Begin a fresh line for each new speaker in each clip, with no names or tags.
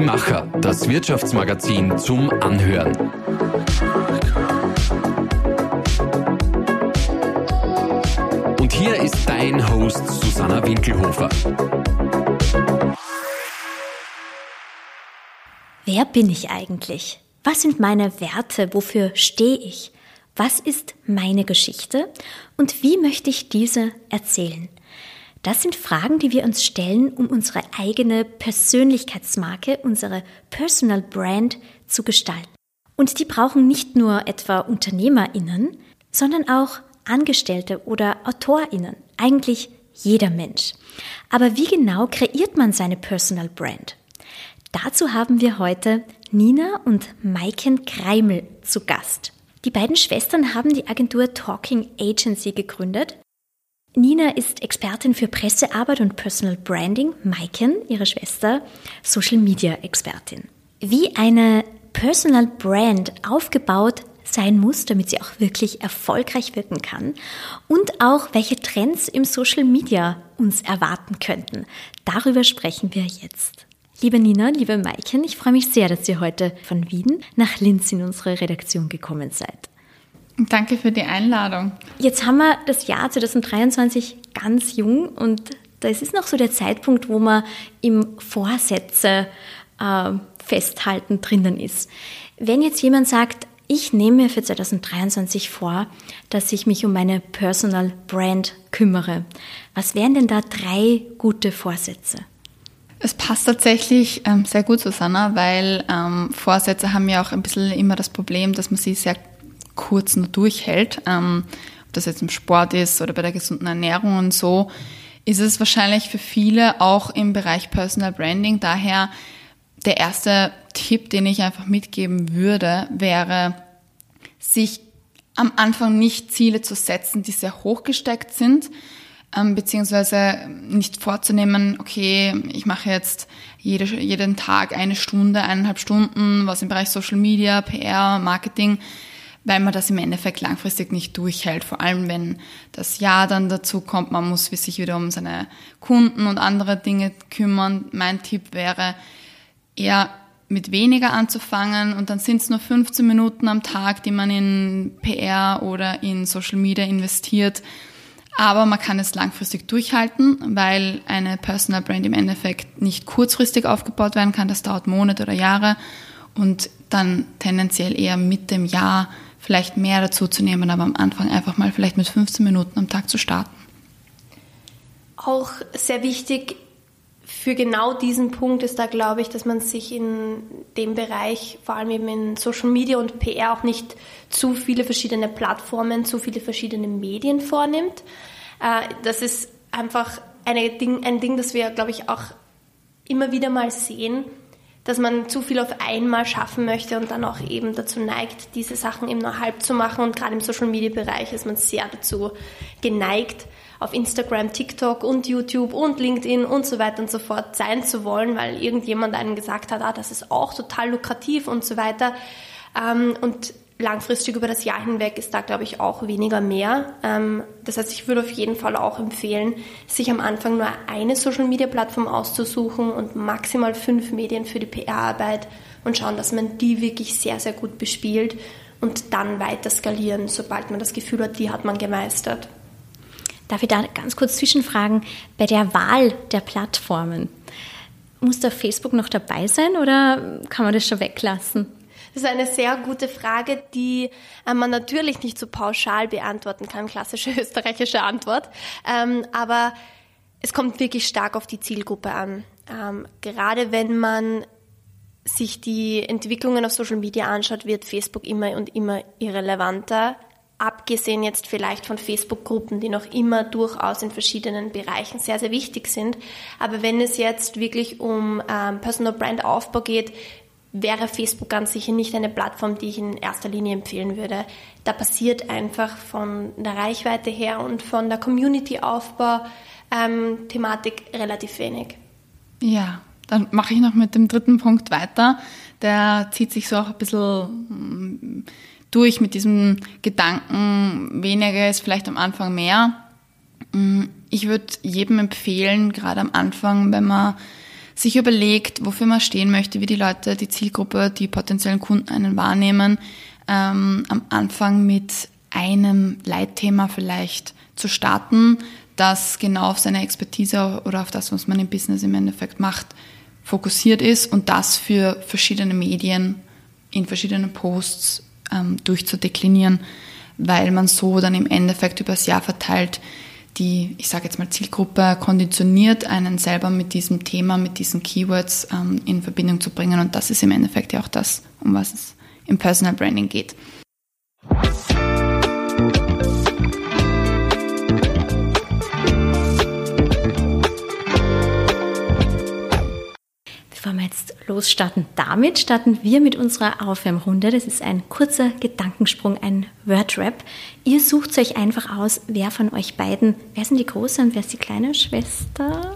Die Macher, das Wirtschaftsmagazin zum Anhören. Und hier ist dein Host Susanna Winkelhofer.
Wer bin ich eigentlich? Was sind meine Werte? Wofür stehe ich? Was ist meine Geschichte? Und wie möchte ich diese erzählen? Das sind Fragen, die wir uns stellen, um unsere eigene Persönlichkeitsmarke, unsere Personal Brand zu gestalten. Und die brauchen nicht nur etwa Unternehmerinnen, sondern auch Angestellte oder Autorinnen, eigentlich jeder Mensch. Aber wie genau kreiert man seine Personal Brand? Dazu haben wir heute Nina und Maiken Kreimel zu Gast. Die beiden Schwestern haben die Agentur Talking Agency gegründet Nina ist Expertin für Pressearbeit und Personal Branding, Maiken, ihre Schwester, Social Media Expertin. Wie eine Personal Brand aufgebaut sein muss, damit sie auch wirklich erfolgreich wirken kann und auch welche Trends im Social Media uns erwarten könnten. Darüber sprechen wir jetzt. Liebe Nina, liebe Maiken, ich freue mich sehr, dass ihr heute von Wien nach Linz in unsere Redaktion gekommen seid.
Danke für die Einladung.
Jetzt haben wir das Jahr 2023 ganz jung und das ist noch so der Zeitpunkt, wo man im Vorsätze äh, festhalten drinnen ist. Wenn jetzt jemand sagt, ich nehme mir für 2023 vor, dass ich mich um meine Personal Brand kümmere, was wären denn da drei gute Vorsätze?
Es passt tatsächlich ähm, sehr gut, Susanna, weil ähm, Vorsätze haben ja auch ein bisschen immer das Problem, dass man sie sehr kurz nur durchhält, ähm, ob das jetzt im Sport ist oder bei der gesunden Ernährung und so, ist es wahrscheinlich für viele auch im Bereich Personal Branding. Daher der erste Tipp, den ich einfach mitgeben würde, wäre, sich am Anfang nicht Ziele zu setzen, die sehr hochgesteckt sind, ähm, beziehungsweise nicht vorzunehmen, okay, ich mache jetzt jede, jeden Tag eine Stunde, eineinhalb Stunden, was im Bereich Social Media, PR, Marketing, weil man das im Endeffekt langfristig nicht durchhält. Vor allem, wenn das Jahr dann dazu kommt, man muss sich wieder um seine Kunden und andere Dinge kümmern. Mein Tipp wäre, eher mit weniger anzufangen und dann sind es nur 15 Minuten am Tag, die man in PR oder in Social Media investiert. Aber man kann es langfristig durchhalten, weil eine Personal Brand im Endeffekt nicht kurzfristig aufgebaut werden kann. Das dauert Monate oder Jahre und dann tendenziell eher mit dem Jahr vielleicht mehr dazu zu nehmen, aber am Anfang einfach mal vielleicht mit 15 Minuten am Tag zu starten.
Auch sehr wichtig für genau diesen Punkt ist da, glaube ich, dass man sich in dem Bereich, vor allem eben in Social Media und PR, auch nicht zu viele verschiedene Plattformen, zu viele verschiedene Medien vornimmt. Äh, das ist einfach Ding, ein Ding, das wir, glaube ich, auch immer wieder mal sehen, dass man zu viel auf einmal schaffen möchte und dann auch eben dazu neigt, diese Sachen eben nur halb zu machen. Und gerade im Social Media Bereich ist man sehr dazu geneigt, auf Instagram, TikTok und YouTube und LinkedIn und so weiter und so fort sein zu wollen, weil irgendjemand einem gesagt hat, ah, das ist auch total lukrativ und so weiter. Ähm, und langfristig über das Jahr hinweg ist da, glaube ich, auch weniger mehr. Ähm, das heißt, ich würde auf jeden Fall auch empfehlen, sich am Anfang nur eine Social-Media-Plattform auszusuchen und maximal fünf Medien für die PR-Arbeit und schauen, dass man die wirklich sehr, sehr gut bespielt und dann weiter skalieren, sobald man das Gefühl hat, die hat man gemeistert.
Darf ich da ganz kurz zwischenfragen, bei der Wahl der Plattformen, muss da Facebook noch dabei sein oder kann man das schon weglassen?
Das ist eine sehr gute Frage, die äh, man natürlich nicht so pauschal beantworten kann, klassische österreichische Antwort. Ähm, aber es kommt wirklich stark auf die Zielgruppe an. Ähm, gerade wenn man sich die Entwicklungen auf Social Media anschaut, wird Facebook immer und immer irrelevanter. Abgesehen jetzt vielleicht von Facebook-Gruppen, die noch immer durchaus in verschiedenen Bereichen sehr, sehr wichtig sind. Aber wenn es jetzt wirklich um ähm, Personal Brand Aufbau geht, wäre Facebook ganz sicher nicht eine Plattform, die ich in erster Linie empfehlen würde. Da passiert einfach von der Reichweite her und von der Community-Aufbau-Thematik ähm, relativ wenig.
Ja, dann mache ich noch mit dem dritten Punkt weiter. Der zieht sich so auch ein bisschen mm, durch mit diesem Gedanken, weniger ist vielleicht am Anfang mehr. Mm, ich würde jedem empfehlen, gerade am Anfang, wenn man sich überlegt, wofür man stehen möchte, wie die Leute, die Zielgruppe, die potenziellen Kunden einen wahrnehmen, ähm, am Anfang mit einem Leitthema vielleicht zu starten, das genau auf seine Expertise oder auf das, was man im Business im Endeffekt macht, fokussiert ist und das für verschiedene Medien in verschiedenen Posts ähm, durchzudeklinieren, weil man so dann im Endeffekt über das Jahr verteilt die, ich sage jetzt mal, Zielgruppe konditioniert, einen selber mit diesem Thema, mit diesen Keywords ähm, in Verbindung zu bringen. Und das ist im Endeffekt ja auch das, um was es im Personal Branding geht.
Wir jetzt losstarten damit, starten wir mit unserer Aufwärmrunde. Das ist ein kurzer Gedankensprung, ein Wordrap. Ihr sucht euch einfach aus, wer von euch beiden, wer sind die große und wer ist die kleine Schwester?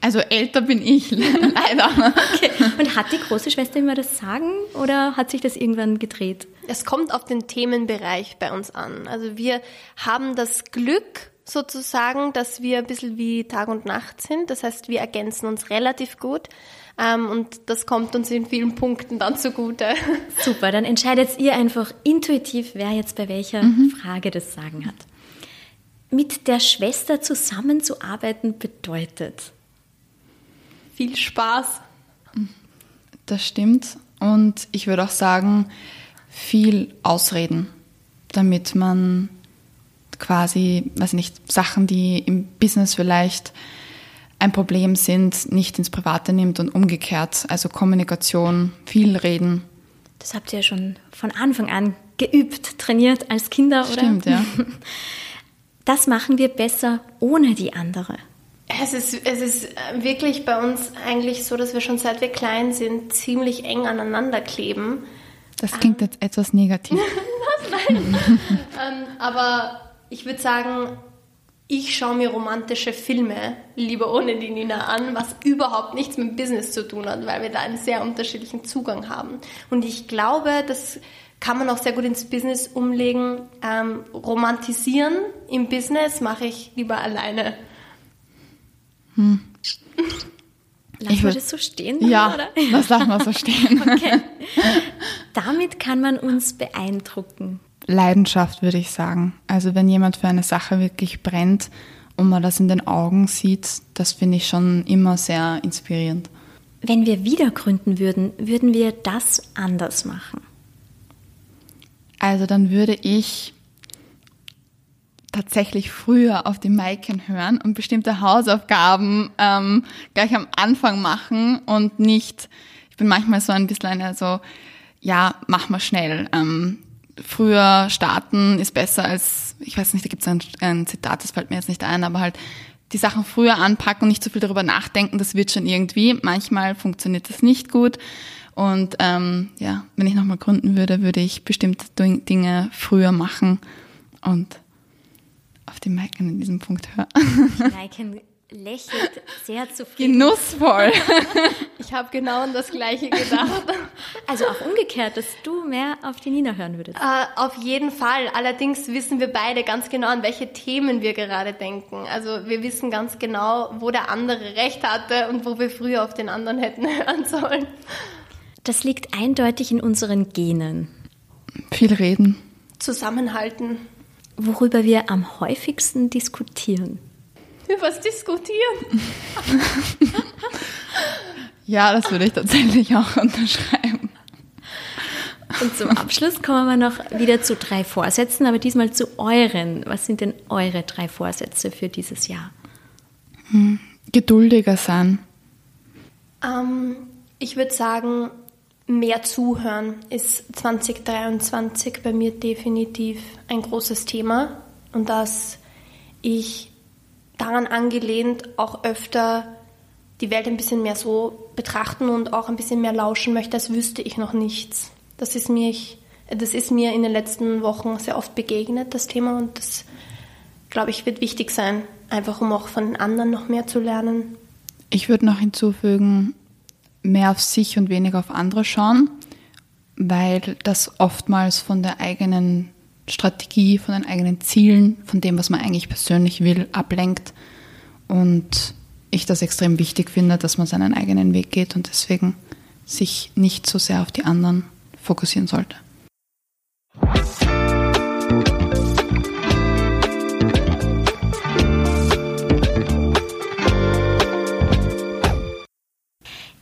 Also älter bin ich, leider.
Okay. Und hat die große Schwester immer das Sagen oder hat sich das irgendwann gedreht?
Es kommt auf den Themenbereich bei uns an. Also wir haben das Glück, sozusagen, dass wir ein bisschen wie Tag und Nacht sind. Das heißt, wir ergänzen uns relativ gut. Ähm, und das kommt uns in vielen Punkten dann zugute.
Super, dann entscheidet ihr einfach intuitiv, wer jetzt bei welcher mhm. Frage das Sagen hat. Mit der Schwester zusammenzuarbeiten bedeutet
viel Spaß.
Das stimmt. Und ich würde auch sagen, viel Ausreden, damit man quasi, weiß nicht, Sachen, die im Business vielleicht ein Problem sind, nicht ins Private nimmt und umgekehrt. Also Kommunikation, viel reden.
Das habt ihr ja schon von Anfang an geübt, trainiert als Kinder, oder?
Stimmt, ja.
Das machen wir besser ohne die andere.
Es ist, es ist wirklich bei uns eigentlich so, dass wir schon seit wir klein sind, ziemlich eng aneinander kleben.
Das klingt ähm, jetzt etwas negativ.
Nein. ähm, aber ich würde sagen, ich schaue mir romantische Filme lieber ohne die Nina an, was überhaupt nichts mit Business zu tun hat, weil wir da einen sehr unterschiedlichen Zugang haben. Und ich glaube, das kann man auch sehr gut ins Business umlegen. Ähm, romantisieren im Business mache ich lieber alleine.
Hm. Lassen wir das so stehen?
Ja, oder? das lassen wir so stehen. okay.
Damit kann man uns beeindrucken.
Leidenschaft, würde ich sagen. Also wenn jemand für eine Sache wirklich brennt und man das in den Augen sieht, das finde ich schon immer sehr inspirierend.
Wenn wir wieder gründen würden, würden wir das anders machen?
Also dann würde ich tatsächlich früher auf die Maiken hören und bestimmte Hausaufgaben ähm, gleich am Anfang machen und nicht, ich bin manchmal so ein bisschen eine so, ja, mach mal schnell. Ähm, früher starten ist besser als, ich weiß nicht, da gibt es ein, ein Zitat, das fällt mir jetzt nicht ein, aber halt die Sachen früher anpacken und nicht so viel darüber nachdenken, das wird schon irgendwie. Manchmal funktioniert das nicht gut. Und ähm, ja, wenn ich nochmal gründen würde, würde ich bestimmte Dinge früher machen und auf die Maiken in diesem Punkt hören.
Lächelt sehr zufrieden.
Genussvoll.
Ich habe genau an das Gleiche gedacht.
Also auch umgekehrt, dass du mehr auf die Nina hören würdest.
Uh, auf jeden Fall. Allerdings wissen wir beide ganz genau, an welche Themen wir gerade denken. Also wir wissen ganz genau, wo der andere recht hatte und wo wir früher auf den anderen hätten hören sollen.
Das liegt eindeutig in unseren Genen.
Viel reden.
Zusammenhalten.
Worüber wir am häufigsten diskutieren
was diskutieren.
ja, das würde ich tatsächlich auch unterschreiben.
Und zum Abschluss kommen wir noch wieder zu drei Vorsätzen, aber diesmal zu euren. Was sind denn eure drei Vorsätze für dieses Jahr?
Hm, geduldiger sein.
Ähm, ich würde sagen, mehr zuhören ist 2023 bei mir definitiv ein großes Thema und dass ich daran angelehnt auch öfter die Welt ein bisschen mehr so betrachten und auch ein bisschen mehr lauschen möchte, als wüsste ich noch nichts. Das ist mir, ich, das ist mir in den letzten Wochen sehr oft begegnet, das Thema, und das, glaube ich, wird wichtig sein, einfach um auch von den anderen noch mehr zu lernen.
Ich würde noch hinzufügen, mehr auf sich und weniger auf andere schauen, weil das oftmals von der eigenen Strategie, von den eigenen Zielen, von dem, was man eigentlich persönlich will, ablenkt. Und ich das extrem wichtig finde, dass man seinen eigenen Weg geht und deswegen sich nicht so sehr auf die anderen fokussieren sollte.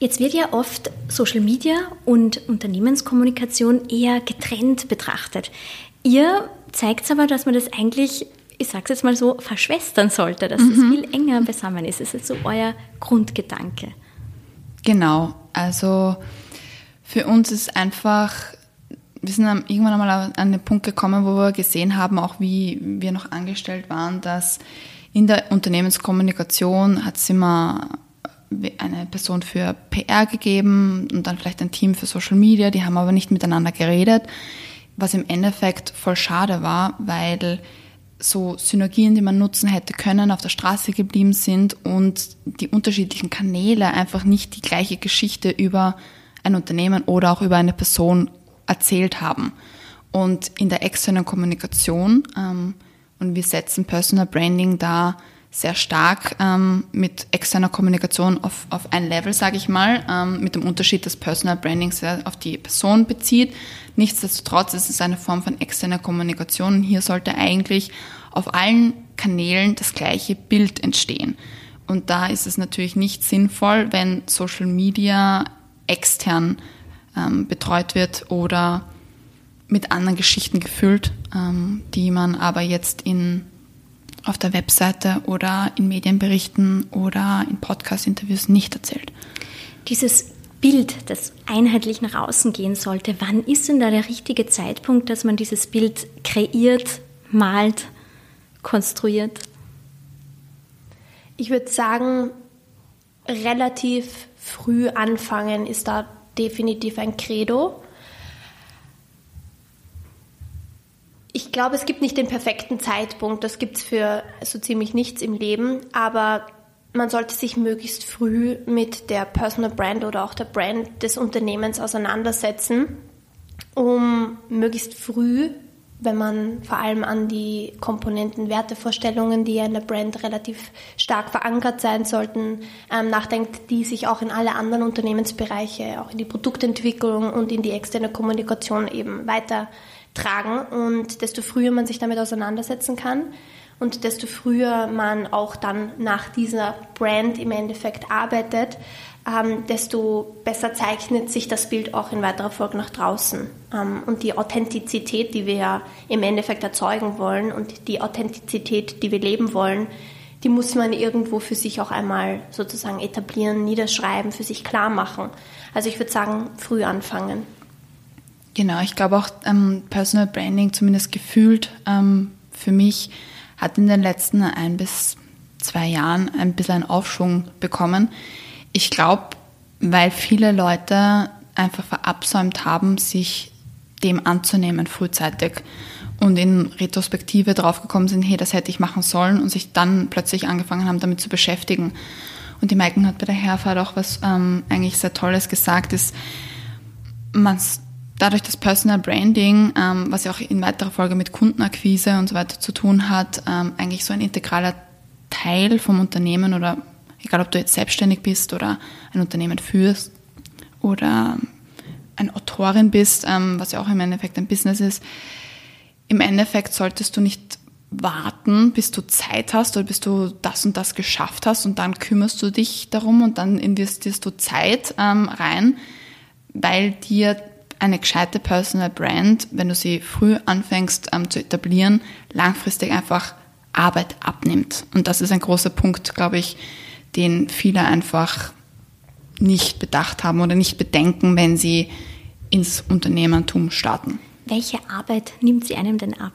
Jetzt wird ja oft Social Media und Unternehmenskommunikation eher getrennt betrachtet. Ihr zeigt aber, dass man das eigentlich, ich sage es jetzt mal so, verschwestern sollte, dass mhm. es viel enger beisammen ist. Das ist so euer Grundgedanke.
Genau, also für uns ist einfach, wir sind irgendwann einmal an den Punkt gekommen, wo wir gesehen haben, auch wie wir noch angestellt waren, dass in der Unternehmenskommunikation hat es immer eine Person für PR gegeben und dann vielleicht ein Team für Social Media, die haben aber nicht miteinander geredet, was im Endeffekt voll schade war, weil so Synergien, die man nutzen hätte können, auf der Straße geblieben sind und die unterschiedlichen Kanäle einfach nicht die gleiche Geschichte über ein Unternehmen oder auch über eine Person erzählt haben. Und in der externen Kommunikation, ähm, und wir setzen Personal Branding da sehr stark ähm, mit externer Kommunikation auf, auf ein Level, sage ich mal, ähm, mit dem Unterschied, dass Personal Branding sehr auf die Person bezieht. Nichtsdestotrotz ist es eine Form von externer Kommunikation hier sollte eigentlich auf allen Kanälen das gleiche Bild entstehen. Und da ist es natürlich nicht sinnvoll, wenn Social Media extern ähm, betreut wird oder mit anderen Geschichten gefüllt, ähm, die man aber jetzt in auf der Webseite oder in Medienberichten oder in Podcast-Interviews nicht erzählt.
Dieses Bild, das einheitlich nach außen gehen sollte, wann ist denn da der richtige Zeitpunkt, dass man dieses Bild kreiert, malt, konstruiert?
Ich würde sagen, relativ früh anfangen ist da definitiv ein Credo. Ich glaube, es gibt nicht den perfekten Zeitpunkt. Das gibt es für so ziemlich nichts im Leben. Aber man sollte sich möglichst früh mit der Personal Brand oder auch der Brand des Unternehmens auseinandersetzen, um möglichst früh, wenn man vor allem an die Komponenten, Wertevorstellungen, die ja in der Brand relativ stark verankert sein sollten, ähm, nachdenkt, die sich auch in alle anderen Unternehmensbereiche, auch in die Produktentwicklung und in die externe Kommunikation eben weiter tragen. Und desto früher man sich damit auseinandersetzen kann und desto früher man auch dann nach dieser Brand im Endeffekt arbeitet, ähm, desto besser zeichnet sich das Bild auch in weiterer Folge nach draußen. Ähm, und die Authentizität, die wir ja im Endeffekt erzeugen wollen und die Authentizität, die wir leben wollen, die muss man irgendwo für sich auch einmal sozusagen etablieren, niederschreiben, für sich klar machen. Also ich würde sagen, früh anfangen.
Genau, ich glaube auch ähm, Personal Branding, zumindest gefühlt ähm, für mich, hat in den letzten ein bis zwei Jahren ein bisschen einen Aufschwung bekommen. Ich glaube, weil viele Leute einfach verabsäumt haben, sich dem anzunehmen frühzeitig und in Retrospektive draufgekommen sind, hey, das hätte ich machen sollen und sich dann plötzlich angefangen haben, damit zu beschäftigen. Und die Maiken hat bei der Herfahrt auch was ähm, eigentlich sehr Tolles gesagt, ist, man dadurch, dass Personal Branding, ähm, was ja auch in weiterer Folge mit Kundenakquise und so weiter zu tun hat, ähm, eigentlich so ein integraler Teil vom Unternehmen oder egal ob du jetzt selbstständig bist oder ein Unternehmen führst oder eine Autorin bist, ähm, was ja auch im Endeffekt ein Business ist, im Endeffekt solltest du nicht warten, bis du Zeit hast oder bis du das und das geschafft hast und dann kümmerst du dich darum und dann investierst du Zeit ähm, rein, weil dir eine gescheite Personal Brand, wenn du sie früh anfängst ähm, zu etablieren, langfristig einfach Arbeit abnimmt. Und das ist ein großer Punkt, glaube ich, den viele einfach nicht bedacht haben oder nicht bedenken, wenn sie ins Unternehmertum starten.
Welche Arbeit nimmt sie einem denn ab?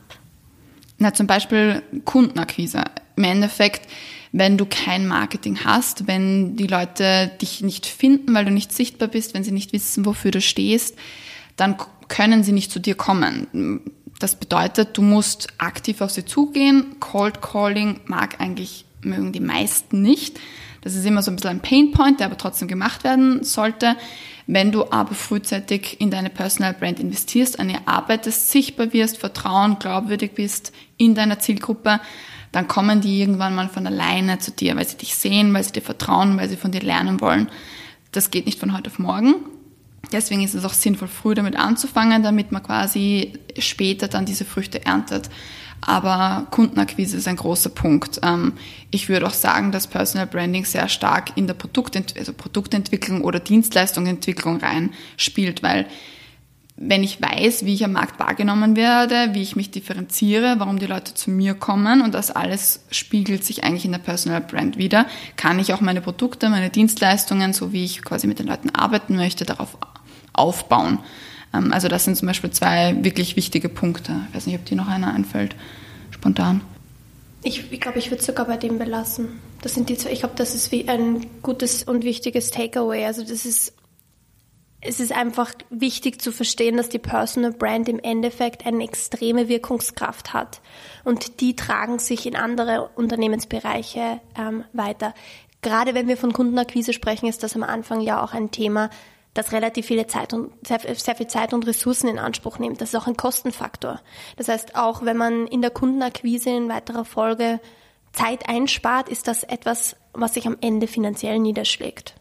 Na, zum Beispiel Kundenakquise. Im Endeffekt, wenn du kein Marketing hast, wenn die Leute dich nicht finden, weil du nicht sichtbar bist, wenn sie nicht wissen, wofür du stehst, dann können sie nicht zu dir kommen. Das bedeutet, du musst aktiv auf sie zugehen. Cold Calling mag eigentlich, mögen die meisten nicht. Das ist immer so ein bisschen ein Painpoint, der aber trotzdem gemacht werden sollte. Wenn du aber frühzeitig in deine Personal Brand investierst, an ihr arbeitest, sichtbar wirst, vertrauen, glaubwürdig bist in deiner Zielgruppe, dann kommen die irgendwann mal von alleine zu dir, weil sie dich sehen, weil sie dir vertrauen, weil sie von dir lernen wollen. Das geht nicht von heute auf morgen. Deswegen ist es auch sinnvoll, früh damit anzufangen, damit man quasi später dann diese Früchte erntet. Aber Kundenakquise ist ein großer Punkt. Ähm, ich würde auch sagen, dass Personal Branding sehr stark in der Produktent also Produktentwicklung oder Dienstleistungsentwicklung rein spielt, weil wenn ich weiß, wie ich am Markt wahrgenommen werde, wie ich mich differenziere, warum die Leute zu mir kommen und das alles spiegelt sich eigentlich in der Personal Brand wieder, kann ich auch meine Produkte, meine Dienstleistungen, so wie ich quasi mit den Leuten arbeiten möchte, darauf aufbauen. Ähm, also das sind zum Beispiel zwei wirklich wichtige Punkte. Ich weiß nicht, ob dir noch einer einfällt, spontan.
Ich glaube, ich, glaub, ich würde sogar bei dem belassen. Das sind die zwei. Ich glaube, das ist wie ein gutes und wichtiges Takeaway. Also das ist, es ist einfach wichtig zu verstehen, dass die Personal Brand im Endeffekt eine extreme Wirkungskraft hat und die tragen sich in andere Unternehmensbereiche ähm, weiter. Gerade wenn wir von Kundenakquise sprechen, ist das am Anfang ja auch ein Thema, das relativ viele Zeit und sehr, sehr viel Zeit und Ressourcen in Anspruch nimmt. Das ist auch ein Kostenfaktor. Das heißt, auch wenn man in der Kundenakquise in weiterer Folge Zeit einspart, ist das etwas, was sich am Ende finanziell niederschlägt.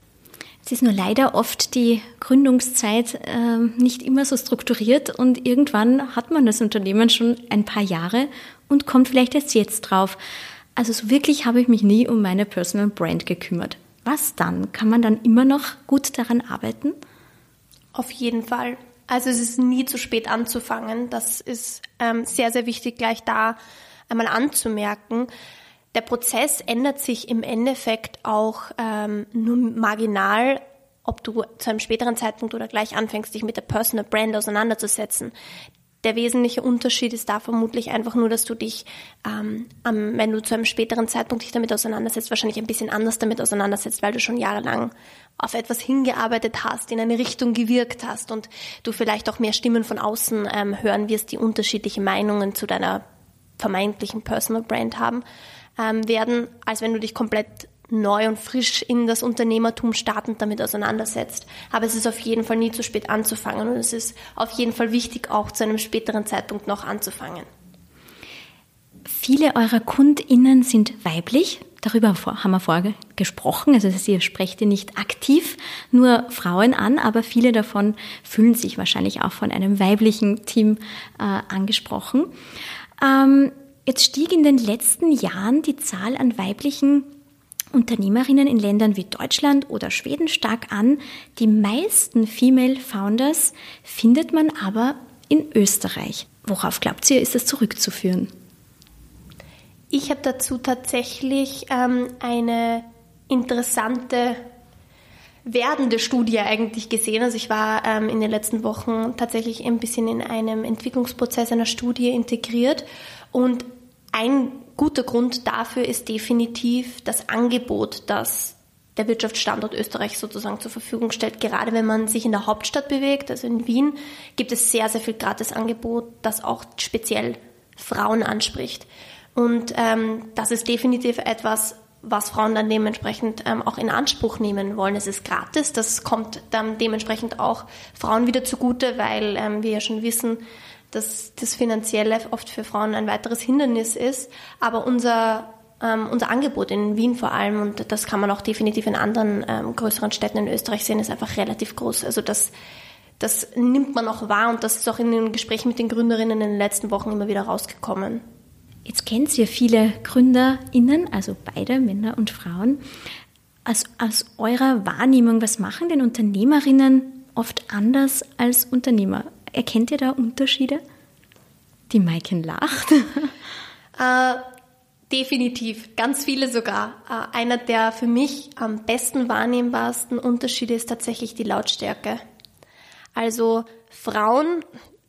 Es ist nur leider oft die Gründungszeit äh, nicht immer so strukturiert und irgendwann hat man das Unternehmen schon ein paar Jahre und kommt vielleicht erst jetzt drauf. Also so wirklich habe ich mich nie um meine Personal Brand gekümmert. Was dann? Kann man dann immer noch gut daran arbeiten?
Auf jeden Fall. Also es ist nie zu spät anzufangen. Das ist ähm, sehr, sehr wichtig, gleich da einmal anzumerken. Der Prozess ändert sich im Endeffekt auch ähm, nur marginal, ob du zu einem späteren Zeitpunkt oder gleich anfängst, dich mit der Personal Brand auseinanderzusetzen. Der wesentliche Unterschied ist da vermutlich einfach nur, dass du dich, ähm, wenn du zu einem späteren Zeitpunkt dich damit auseinandersetzt, wahrscheinlich ein bisschen anders damit auseinandersetzt, weil du schon jahrelang auf etwas hingearbeitet hast, in eine Richtung gewirkt hast und du vielleicht auch mehr Stimmen von außen ähm, hören wirst, die unterschiedliche Meinungen zu deiner vermeintlichen Personal Brand haben ähm, werden, als wenn du dich komplett neu und frisch in das Unternehmertum startend damit auseinandersetzt. Aber es ist auf jeden Fall nie zu spät anzufangen und es ist auf jeden Fall wichtig, auch zu einem späteren Zeitpunkt noch anzufangen.
Viele eurer KundInnen sind weiblich. Darüber haben wir vorher gesprochen. Also ihr sprecht ihr nicht aktiv nur Frauen an, aber viele davon fühlen sich wahrscheinlich auch von einem weiblichen Team äh, angesprochen. Ähm, jetzt stieg in den letzten Jahren die Zahl an weiblichen Unternehmerinnen in Ländern wie Deutschland oder Schweden stark an. Die meisten Female Founders findet man aber in Österreich. Worauf glaubt ihr, ist das zurückzuführen?
Ich habe dazu tatsächlich ähm, eine interessante werdende Studie eigentlich gesehen. Also ich war ähm, in den letzten Wochen tatsächlich ein bisschen in einem Entwicklungsprozess einer Studie integriert und ein guter Grund dafür ist definitiv das Angebot, das der Wirtschaftsstandort Österreich sozusagen zur Verfügung stellt. Gerade wenn man sich in der Hauptstadt bewegt, also in Wien, gibt es sehr, sehr viel Gratisangebot, das auch speziell Frauen anspricht. Und ähm, das ist definitiv etwas, was Frauen dann dementsprechend ähm, auch in Anspruch nehmen wollen. Es ist gratis, das kommt dann dementsprechend auch Frauen wieder zugute, weil ähm, wir ja schon wissen, dass das Finanzielle oft für Frauen ein weiteres Hindernis ist. Aber unser, ähm, unser Angebot in Wien vor allem, und das kann man auch definitiv in anderen ähm, größeren Städten in Österreich sehen, ist einfach relativ groß. Also das, das nimmt man auch wahr und das ist auch in den Gesprächen mit den Gründerinnen in den letzten Wochen immer wieder rausgekommen.
Jetzt kennt ihr viele GründerInnen, also beide Männer und Frauen. Aus, aus eurer Wahrnehmung, was machen denn Unternehmerinnen oft anders als Unternehmer? Erkennt ihr da Unterschiede? Die Maiken lacht.
Äh, definitiv, ganz viele sogar. Äh, einer der für mich am besten wahrnehmbarsten Unterschiede ist tatsächlich die Lautstärke. Also Frauen,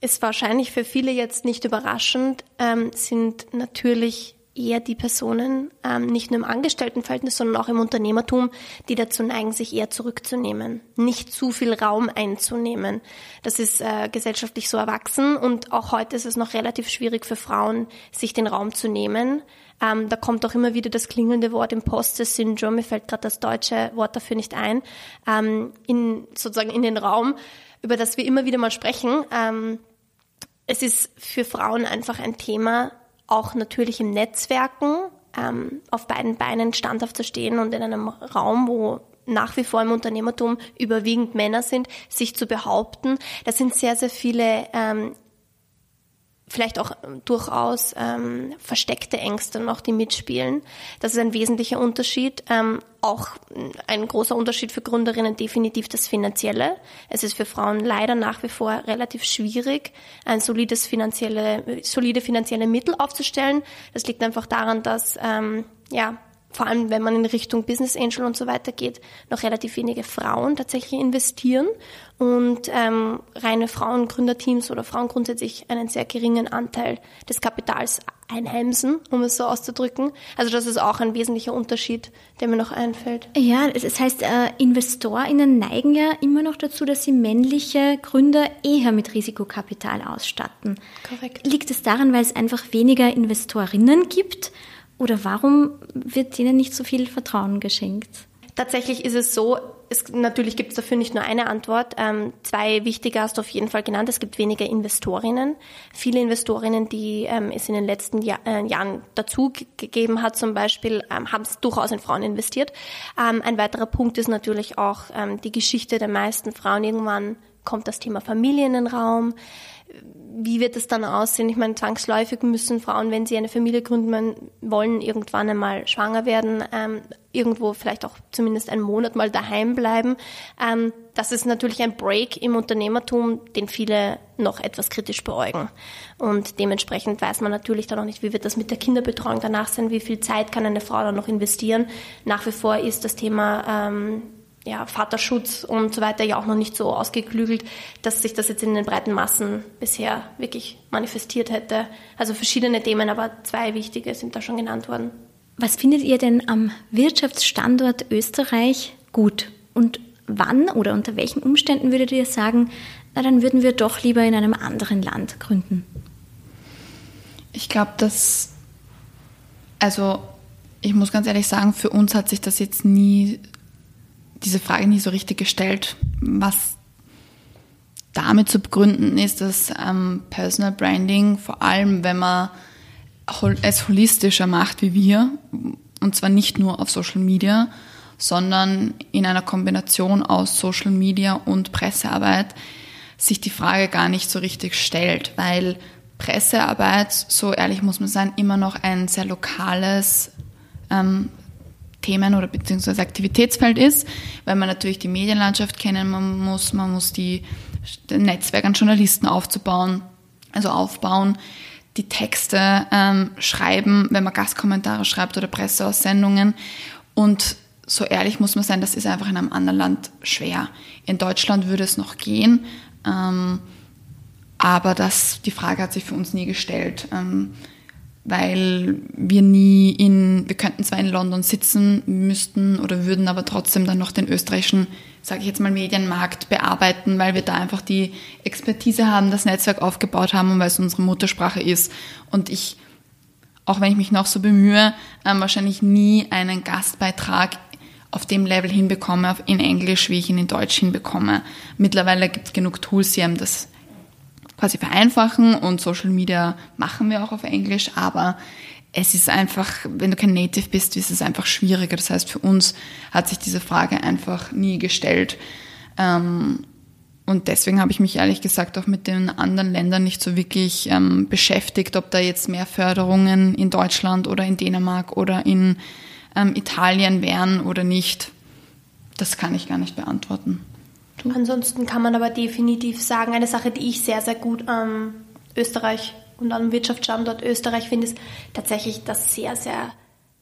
ist wahrscheinlich für viele jetzt nicht überraschend, ähm, sind natürlich eher die Personen, ähm, nicht nur im Angestelltenverhältnis, sondern auch im Unternehmertum, die dazu neigen, sich eher zurückzunehmen, nicht zu viel Raum einzunehmen. Das ist äh, gesellschaftlich so erwachsen und auch heute ist es noch relativ schwierig für Frauen, sich den Raum zu nehmen. Ähm, da kommt auch immer wieder das klingelnde Wort Imposter-Syndrom, mir fällt gerade das deutsche Wort dafür nicht ein, ähm, in, sozusagen in den Raum, über das wir immer wieder mal sprechen. Ähm, es ist für Frauen einfach ein Thema, auch natürlich im Netzwerken, ähm, auf beiden Beinen standhaft zu stehen und in einem Raum, wo nach wie vor im Unternehmertum überwiegend Männer sind, sich zu behaupten. Das sind sehr, sehr viele ähm, vielleicht auch durchaus ähm, versteckte Ängste noch, die mitspielen. Das ist ein wesentlicher Unterschied. Ähm, auch ein großer Unterschied für Gründerinnen definitiv das Finanzielle. Es ist für Frauen leider nach wie vor relativ schwierig, ein solides finanzielle, solide finanzielle Mittel aufzustellen. Das liegt einfach daran, dass ähm, ja vor allem wenn man in Richtung Business Angel und so weiter geht, noch relativ wenige Frauen tatsächlich investieren und ähm, reine Frauengründerteams oder Frauen grundsätzlich einen sehr geringen Anteil des Kapitals einheimsen, um es so auszudrücken. Also das ist auch ein wesentlicher Unterschied, der mir noch einfällt.
Ja, das heißt, äh, InvestorInnen neigen ja immer noch dazu, dass sie männliche Gründer eher mit Risikokapital ausstatten.
Korrekt.
Liegt es daran, weil es einfach weniger Investorinnen gibt? Oder warum wird ihnen nicht so viel Vertrauen geschenkt?
Tatsächlich ist es so, es, natürlich gibt es dafür nicht nur eine Antwort. Ähm, zwei wichtige hast du auf jeden Fall genannt. Es gibt weniger Investorinnen. Viele Investorinnen, die ähm, es in den letzten Jahr, äh, Jahren dazu gegeben hat, zum Beispiel, ähm, haben es durchaus in Frauen investiert. Ähm, ein weiterer Punkt ist natürlich auch ähm, die Geschichte der meisten Frauen. Irgendwann kommt das Thema Familie in den Raum wie wird es dann aussehen? Ich meine, zwangsläufig müssen Frauen, wenn sie eine Familie gründen wollen, irgendwann einmal schwanger werden, ähm, irgendwo vielleicht auch zumindest einen Monat mal daheim bleiben. Ähm, das ist natürlich ein Break im Unternehmertum, den viele noch etwas kritisch beäugen. Und dementsprechend weiß man natürlich dann auch nicht, wie wird das mit der Kinderbetreuung danach sein, wie viel Zeit kann eine Frau dann noch investieren. Nach wie vor ist das Thema ähm, ja, Vaterschutz und so weiter ja auch noch nicht so ausgeklügelt, dass sich das jetzt in den breiten Massen bisher wirklich manifestiert hätte. Also verschiedene Themen, aber zwei wichtige sind da schon genannt worden.
Was findet ihr denn am Wirtschaftsstandort Österreich gut? Und wann oder unter welchen Umständen würdet ihr sagen, na dann würden wir doch lieber in einem anderen Land gründen?
Ich glaube, dass, also ich muss ganz ehrlich sagen, für uns hat sich das jetzt nie diese Frage nie so richtig gestellt, was damit zu begründen ist, dass ähm, Personal Branding, vor allem wenn man es holistischer macht wie wir, und zwar nicht nur auf Social Media, sondern in einer Kombination aus Social Media und Pressearbeit, sich die Frage gar nicht so richtig stellt, weil Pressearbeit, so ehrlich muss man sein, immer noch ein sehr lokales ähm, Themen oder beziehungsweise Aktivitätsfeld ist, weil man natürlich die Medienlandschaft kennen muss, man muss die Netzwerk an Journalisten aufzubauen, also aufbauen, die Texte ähm, schreiben, wenn man Gastkommentare schreibt oder Presseaussendungen und so ehrlich muss man sein, das ist einfach in einem anderen Land schwer. In Deutschland würde es noch gehen, ähm, aber das, die Frage hat sich für uns nie gestellt. Ähm, weil wir nie in, wir könnten zwar in London sitzen müssten oder würden aber trotzdem dann noch den österreichischen, sage ich jetzt mal, Medienmarkt bearbeiten, weil wir da einfach die Expertise haben, das Netzwerk aufgebaut haben und weil es unsere Muttersprache ist. Und ich, auch wenn ich mich noch so bemühe, ähm, wahrscheinlich nie einen Gastbeitrag auf dem Level hinbekomme, in Englisch, wie ich ihn in Deutsch hinbekomme. Mittlerweile gibt es genug Tools, die einem das quasi vereinfachen und Social Media machen wir auch auf Englisch, aber es ist einfach, wenn du kein Native bist, ist es einfach schwieriger. Das heißt, für uns hat sich diese Frage einfach nie gestellt. Ähm, und deswegen habe ich mich ehrlich gesagt auch mit den anderen Ländern nicht so wirklich ähm, beschäftigt, ob da jetzt mehr Förderungen in Deutschland oder in Dänemark oder in ähm, Italien wären oder nicht. Das kann ich gar nicht beantworten.
Ansonsten kann man aber definitiv sagen, eine Sache, die ich sehr, sehr gut am Österreich und am Wirtschaftsstandort Österreich finde, ist tatsächlich das sehr, sehr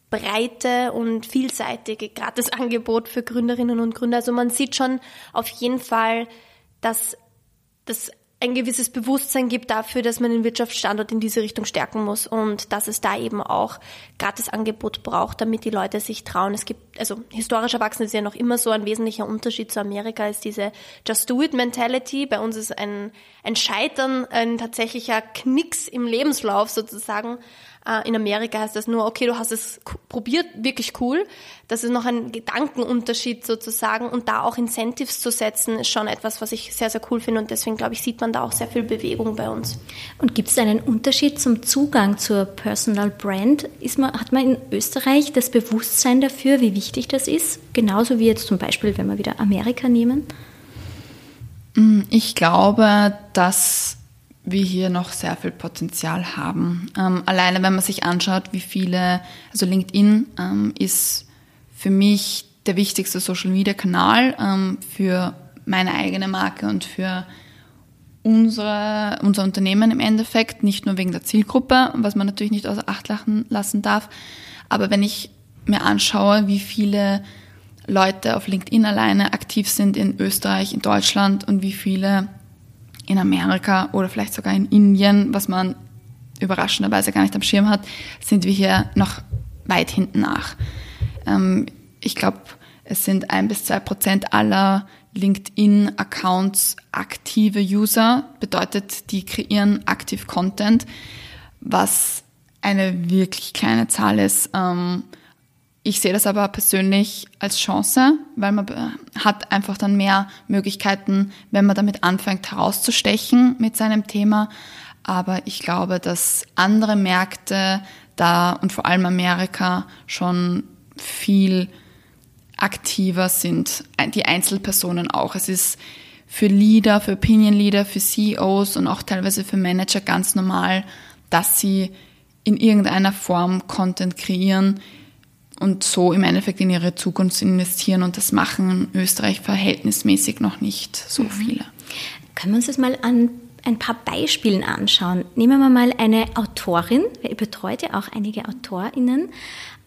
breite und vielseitige Gratisangebot für Gründerinnen und Gründer. Also man sieht schon auf jeden Fall, dass das ein gewisses Bewusstsein gibt dafür, dass man den Wirtschaftsstandort in diese Richtung stärken muss und dass es da eben auch Gratisangebot braucht, damit die Leute sich trauen. Es gibt, also historisch erwachsen ist ja noch immer so ein wesentlicher Unterschied zu Amerika ist diese Just Do It Mentality. Bei uns ist ein, ein Scheitern ein tatsächlicher Knicks im Lebenslauf sozusagen. Äh, in Amerika heißt das nur, okay, du hast es probiert, wirklich cool. Das ist noch ein Gedankenunterschied sozusagen und da auch Incentives zu setzen, ist schon etwas, was ich sehr, sehr cool finde und deswegen glaube ich, sieht man da auch sehr viel Bewegung bei uns.
Und gibt es einen Unterschied zum Zugang zur Personal Brand? Ist man, hat man in Österreich das Bewusstsein dafür, wie wichtig das ist? Genauso wie jetzt zum Beispiel, wenn wir wieder Amerika nehmen?
Mm, ich glaube, dass wir hier noch sehr viel Potenzial haben. Ähm, alleine wenn man sich anschaut, wie viele, also LinkedIn ähm, ist für mich der wichtigste Social-Media-Kanal ähm, für meine eigene Marke und für unsere, unser Unternehmen im Endeffekt, nicht nur wegen der Zielgruppe, was man natürlich nicht außer Acht lassen darf, aber wenn ich mir anschaue, wie viele Leute auf LinkedIn alleine aktiv sind in Österreich, in Deutschland und wie viele in Amerika oder vielleicht sogar in Indien, was man überraschenderweise gar nicht am Schirm hat, sind wir hier noch weit hinten nach. Ähm, ich glaube, es sind ein bis zwei Prozent aller LinkedIn-Accounts aktive User, bedeutet, die kreieren aktiv Content, was eine wirklich kleine Zahl ist. Ähm, ich sehe das aber persönlich als Chance, weil man hat einfach dann mehr Möglichkeiten, wenn man damit anfängt herauszustechen mit seinem Thema. Aber ich glaube, dass andere Märkte da und vor allem Amerika schon viel aktiver sind, die Einzelpersonen auch. Es ist für Leader, für Opinion Leader, für CEOs und auch teilweise für Manager ganz normal, dass sie in irgendeiner Form Content kreieren, und so im Endeffekt in ihre Zukunft investieren. Und das machen in Österreich verhältnismäßig noch nicht so mhm. viele.
Können wir uns das mal an ein paar Beispielen anschauen? Nehmen wir mal eine Autorin, ihr betreut ja auch einige AutorInnen.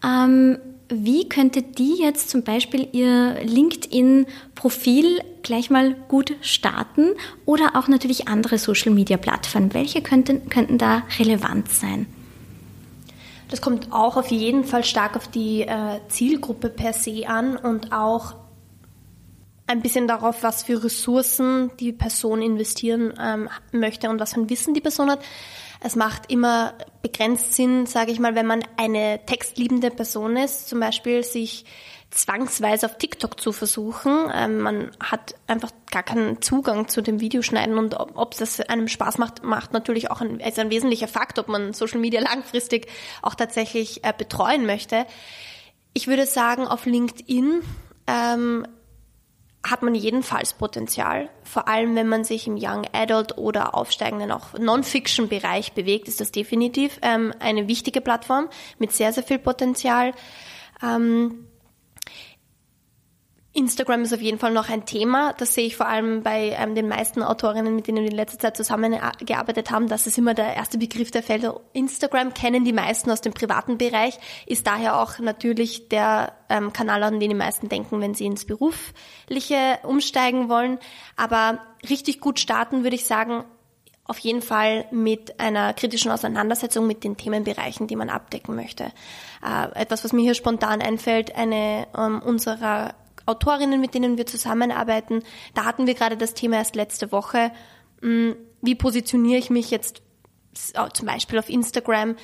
Ähm, wie könnte die jetzt zum Beispiel ihr LinkedIn-Profil gleich mal gut starten oder auch natürlich andere Social-Media-Plattformen? Welche könnten, könnten da relevant sein?
Das kommt auch auf jeden Fall stark auf die äh, Zielgruppe per se an und auch ein bisschen darauf, was für Ressourcen die Person investieren ähm, möchte und was für ein Wissen die Person hat. Es macht immer begrenzt Sinn, sage ich mal, wenn man eine textliebende Person ist, zum Beispiel sich zwangsweise auf TikTok zu versuchen. Ähm, man hat einfach gar keinen Zugang zu dem Videoschneiden und ob, ob das einem Spaß macht, macht natürlich auch ein, ist ein wesentlicher Fakt, ob man Social Media langfristig auch tatsächlich äh, betreuen möchte. Ich würde sagen, auf LinkedIn ähm, hat man jedenfalls Potenzial. Vor allem, wenn man sich im Young Adult oder aufsteigenden auch Non-Fiction-Bereich bewegt, ist das definitiv ähm, eine wichtige Plattform mit sehr, sehr viel Potenzial. Ähm, Instagram ist auf jeden Fall noch ein Thema. Das sehe ich vor allem bei ähm, den meisten Autorinnen, mit denen wir in letzter Zeit zusammengearbeitet haben. Das ist immer der erste Begriff, der fällt. Instagram kennen die meisten aus dem privaten Bereich, ist daher auch natürlich der ähm, Kanal, an den die meisten denken, wenn sie ins Berufliche umsteigen wollen. Aber richtig gut starten würde ich sagen, auf jeden Fall mit einer kritischen Auseinandersetzung mit den Themenbereichen, die man abdecken möchte. Äh, etwas, was mir hier spontan einfällt, eine ähm, unserer Autorinnen, mit denen wir zusammenarbeiten. Da hatten wir gerade das Thema erst letzte Woche. Hm, wie positioniere ich mich jetzt zum Beispiel auf Instagram?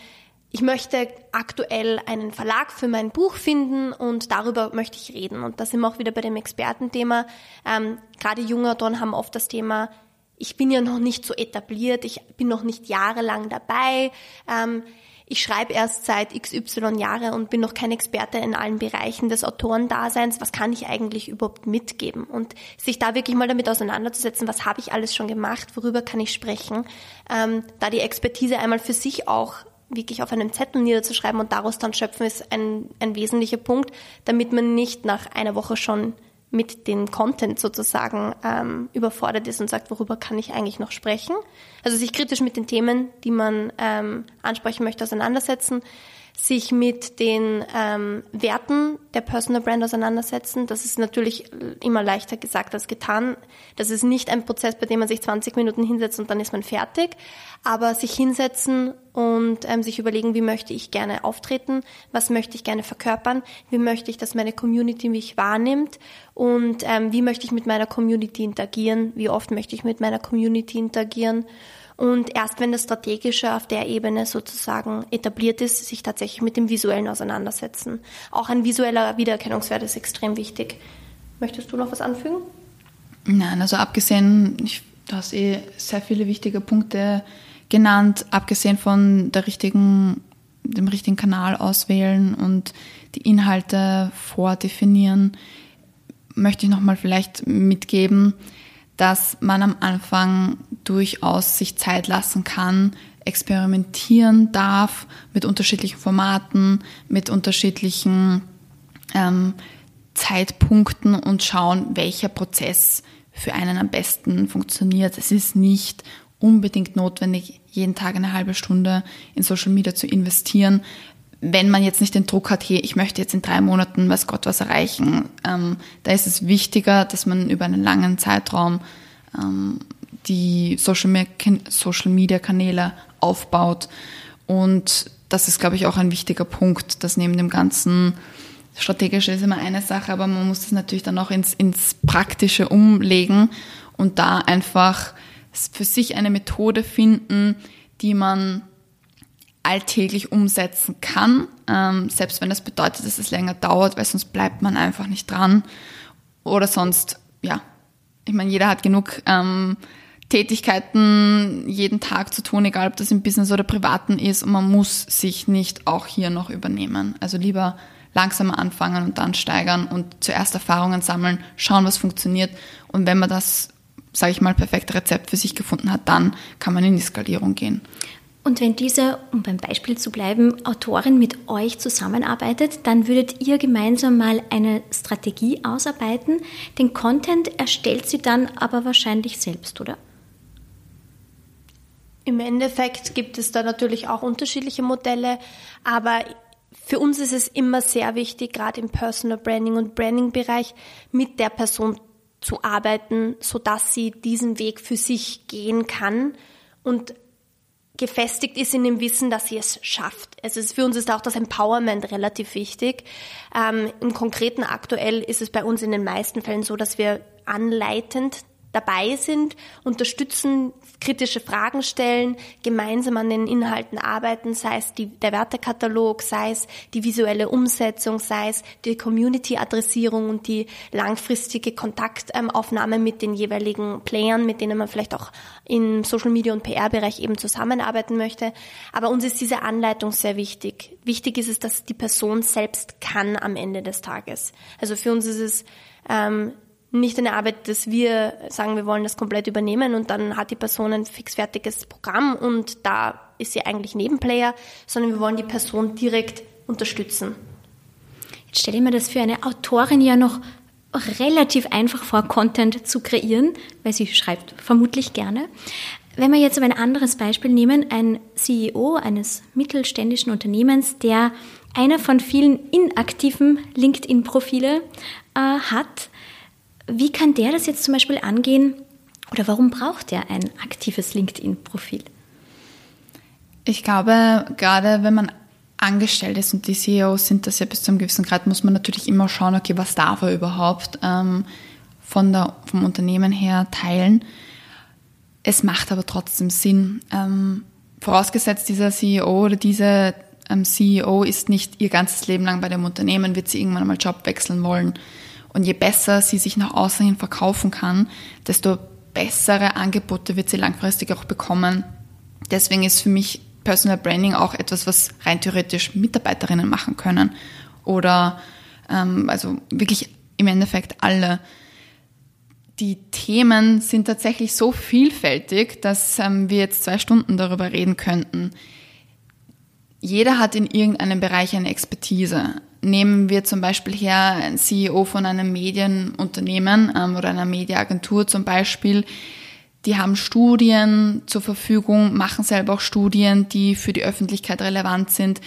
Ich möchte aktuell einen Verlag für mein Buch finden und darüber möchte ich reden. Und da sind wir auch wieder bei dem Expertenthema. Ähm, gerade junge Autoren haben oft das Thema, ich bin ja noch nicht so etabliert, ich bin noch nicht jahrelang dabei. Ähm, ich schreibe erst seit XY Jahre und bin noch kein Experte in allen Bereichen des Autorendaseins. Was kann ich eigentlich überhaupt mitgeben? Und sich da wirklich mal damit auseinanderzusetzen, was habe ich alles schon gemacht, worüber kann ich sprechen, ähm, da die Expertise einmal für sich auch wirklich auf einem Zettel niederzuschreiben und daraus dann schöpfen, ist ein, ein wesentlicher Punkt, damit man nicht nach einer Woche schon mit dem Content sozusagen ähm, überfordert ist und sagt, worüber kann ich eigentlich noch sprechen. Also sich kritisch mit den Themen, die man ähm, ansprechen möchte, auseinandersetzen, sich mit den ähm, Werten der Personal Brand auseinandersetzen. Das ist natürlich immer leichter gesagt als getan. Das ist nicht ein Prozess, bei dem man sich 20 Minuten hinsetzt und dann ist man fertig. Aber sich hinsetzen und ähm, sich überlegen, wie möchte ich gerne auftreten, was möchte ich gerne verkörpern, wie möchte ich, dass meine Community mich wahrnimmt und ähm, wie möchte ich mit meiner Community interagieren, wie oft möchte ich mit meiner Community interagieren und erst wenn das Strategische auf der Ebene sozusagen etabliert ist, sich tatsächlich mit dem Visuellen auseinandersetzen. Auch ein visueller Wiedererkennungswert ist extrem wichtig. Möchtest du noch was anfügen?
Nein, also abgesehen, ich, du hast eh sehr viele wichtige Punkte genannt, abgesehen von der richtigen, dem richtigen Kanal auswählen und die Inhalte vordefinieren, möchte ich nochmal vielleicht mitgeben, dass man am Anfang durchaus sich Zeit lassen kann, experimentieren darf mit unterschiedlichen Formaten, mit unterschiedlichen ähm, Zeitpunkten und schauen, welcher Prozess für einen am besten funktioniert. Es ist nicht unbedingt notwendig, jeden Tag eine halbe Stunde in Social Media zu investieren, wenn man jetzt nicht den Druck hat, hey, ich möchte jetzt in drei Monaten, weiß Gott, was erreichen, ähm, da ist es wichtiger, dass man über einen langen Zeitraum ähm, die Social Media Kanäle aufbaut. Und das ist, glaube ich, auch ein wichtiger Punkt, dass neben dem ganzen Strategische ist immer eine Sache, aber man muss das natürlich dann auch ins, ins Praktische umlegen und da einfach für sich eine Methode finden, die man alltäglich umsetzen kann, ähm, selbst wenn das bedeutet, dass es länger dauert, weil sonst bleibt man einfach nicht dran. Oder sonst, ja, ich meine, jeder hat genug ähm, Tätigkeiten jeden Tag zu tun, egal ob das im Business oder privaten ist, und man muss sich nicht auch hier noch übernehmen. Also lieber langsamer anfangen und dann steigern und zuerst Erfahrungen sammeln, schauen, was funktioniert. Und wenn man das, sage ich mal, perfekte Rezept für sich gefunden hat, dann kann man in die Skalierung gehen.
Und wenn diese, um beim Beispiel zu bleiben, Autorin mit euch zusammenarbeitet, dann würdet ihr gemeinsam mal eine Strategie ausarbeiten. Den Content erstellt sie dann aber wahrscheinlich selbst, oder?
Im Endeffekt gibt es da natürlich auch unterschiedliche Modelle, aber für uns ist es immer sehr wichtig, gerade im Personal Branding und Branding Bereich mit der Person zu arbeiten, so dass sie diesen Weg für sich gehen kann und gefestigt ist in dem Wissen, dass sie es schafft. Also für uns ist auch das Empowerment relativ wichtig. Ähm, Im Konkreten aktuell ist es bei uns in den meisten Fällen so, dass wir anleitend dabei sind, unterstützen, kritische Fragen stellen, gemeinsam an den Inhalten arbeiten, sei es die, der Wertekatalog, sei es die visuelle Umsetzung, sei es die Community-Adressierung und die langfristige Kontaktaufnahme mit den jeweiligen Playern, mit denen man vielleicht auch im Social Media und PR-Bereich eben zusammenarbeiten möchte. Aber uns ist diese Anleitung sehr wichtig. Wichtig ist es, dass die Person selbst kann am Ende des Tages. Also für uns ist es ähm, nicht eine Arbeit, dass wir sagen, wir wollen das komplett übernehmen und dann hat die Person ein fixfertiges Programm und da ist sie eigentlich Nebenplayer, sondern wir wollen die Person direkt unterstützen.
Jetzt stelle ich mir das für eine Autorin ja noch relativ einfach vor, Content zu kreieren, weil sie schreibt vermutlich gerne. Wenn wir jetzt aber ein anderes Beispiel nehmen, ein CEO eines mittelständischen Unternehmens, der einer von vielen inaktiven LinkedIn-Profile äh, hat, wie kann der das jetzt zum Beispiel angehen oder warum braucht er ein aktives LinkedIn-Profil?
Ich glaube, gerade wenn man angestellt ist und die CEOs sind das ja bis zu einem gewissen Grad, muss man natürlich immer schauen, okay, was darf er überhaupt ähm, von der, vom Unternehmen her teilen. Es macht aber trotzdem Sinn. Ähm, vorausgesetzt, dieser CEO oder diese ähm, CEO ist nicht ihr ganzes Leben lang bei dem Unternehmen, wird sie irgendwann mal Job wechseln wollen. Und je besser sie sich nach außen hin verkaufen kann, desto bessere Angebote wird sie langfristig auch bekommen. Deswegen ist für mich Personal Branding auch etwas, was rein theoretisch Mitarbeiterinnen machen können. Oder ähm, also wirklich im Endeffekt alle. Die Themen sind tatsächlich so vielfältig, dass ähm, wir jetzt zwei Stunden darüber reden könnten. Jeder hat in irgendeinem Bereich eine Expertise nehmen wir zum Beispiel her ein CEO von einem Medienunternehmen ähm, oder einer Mediaagentur zum Beispiel, die haben Studien zur Verfügung, machen selber auch Studien, die für die Öffentlichkeit relevant sind,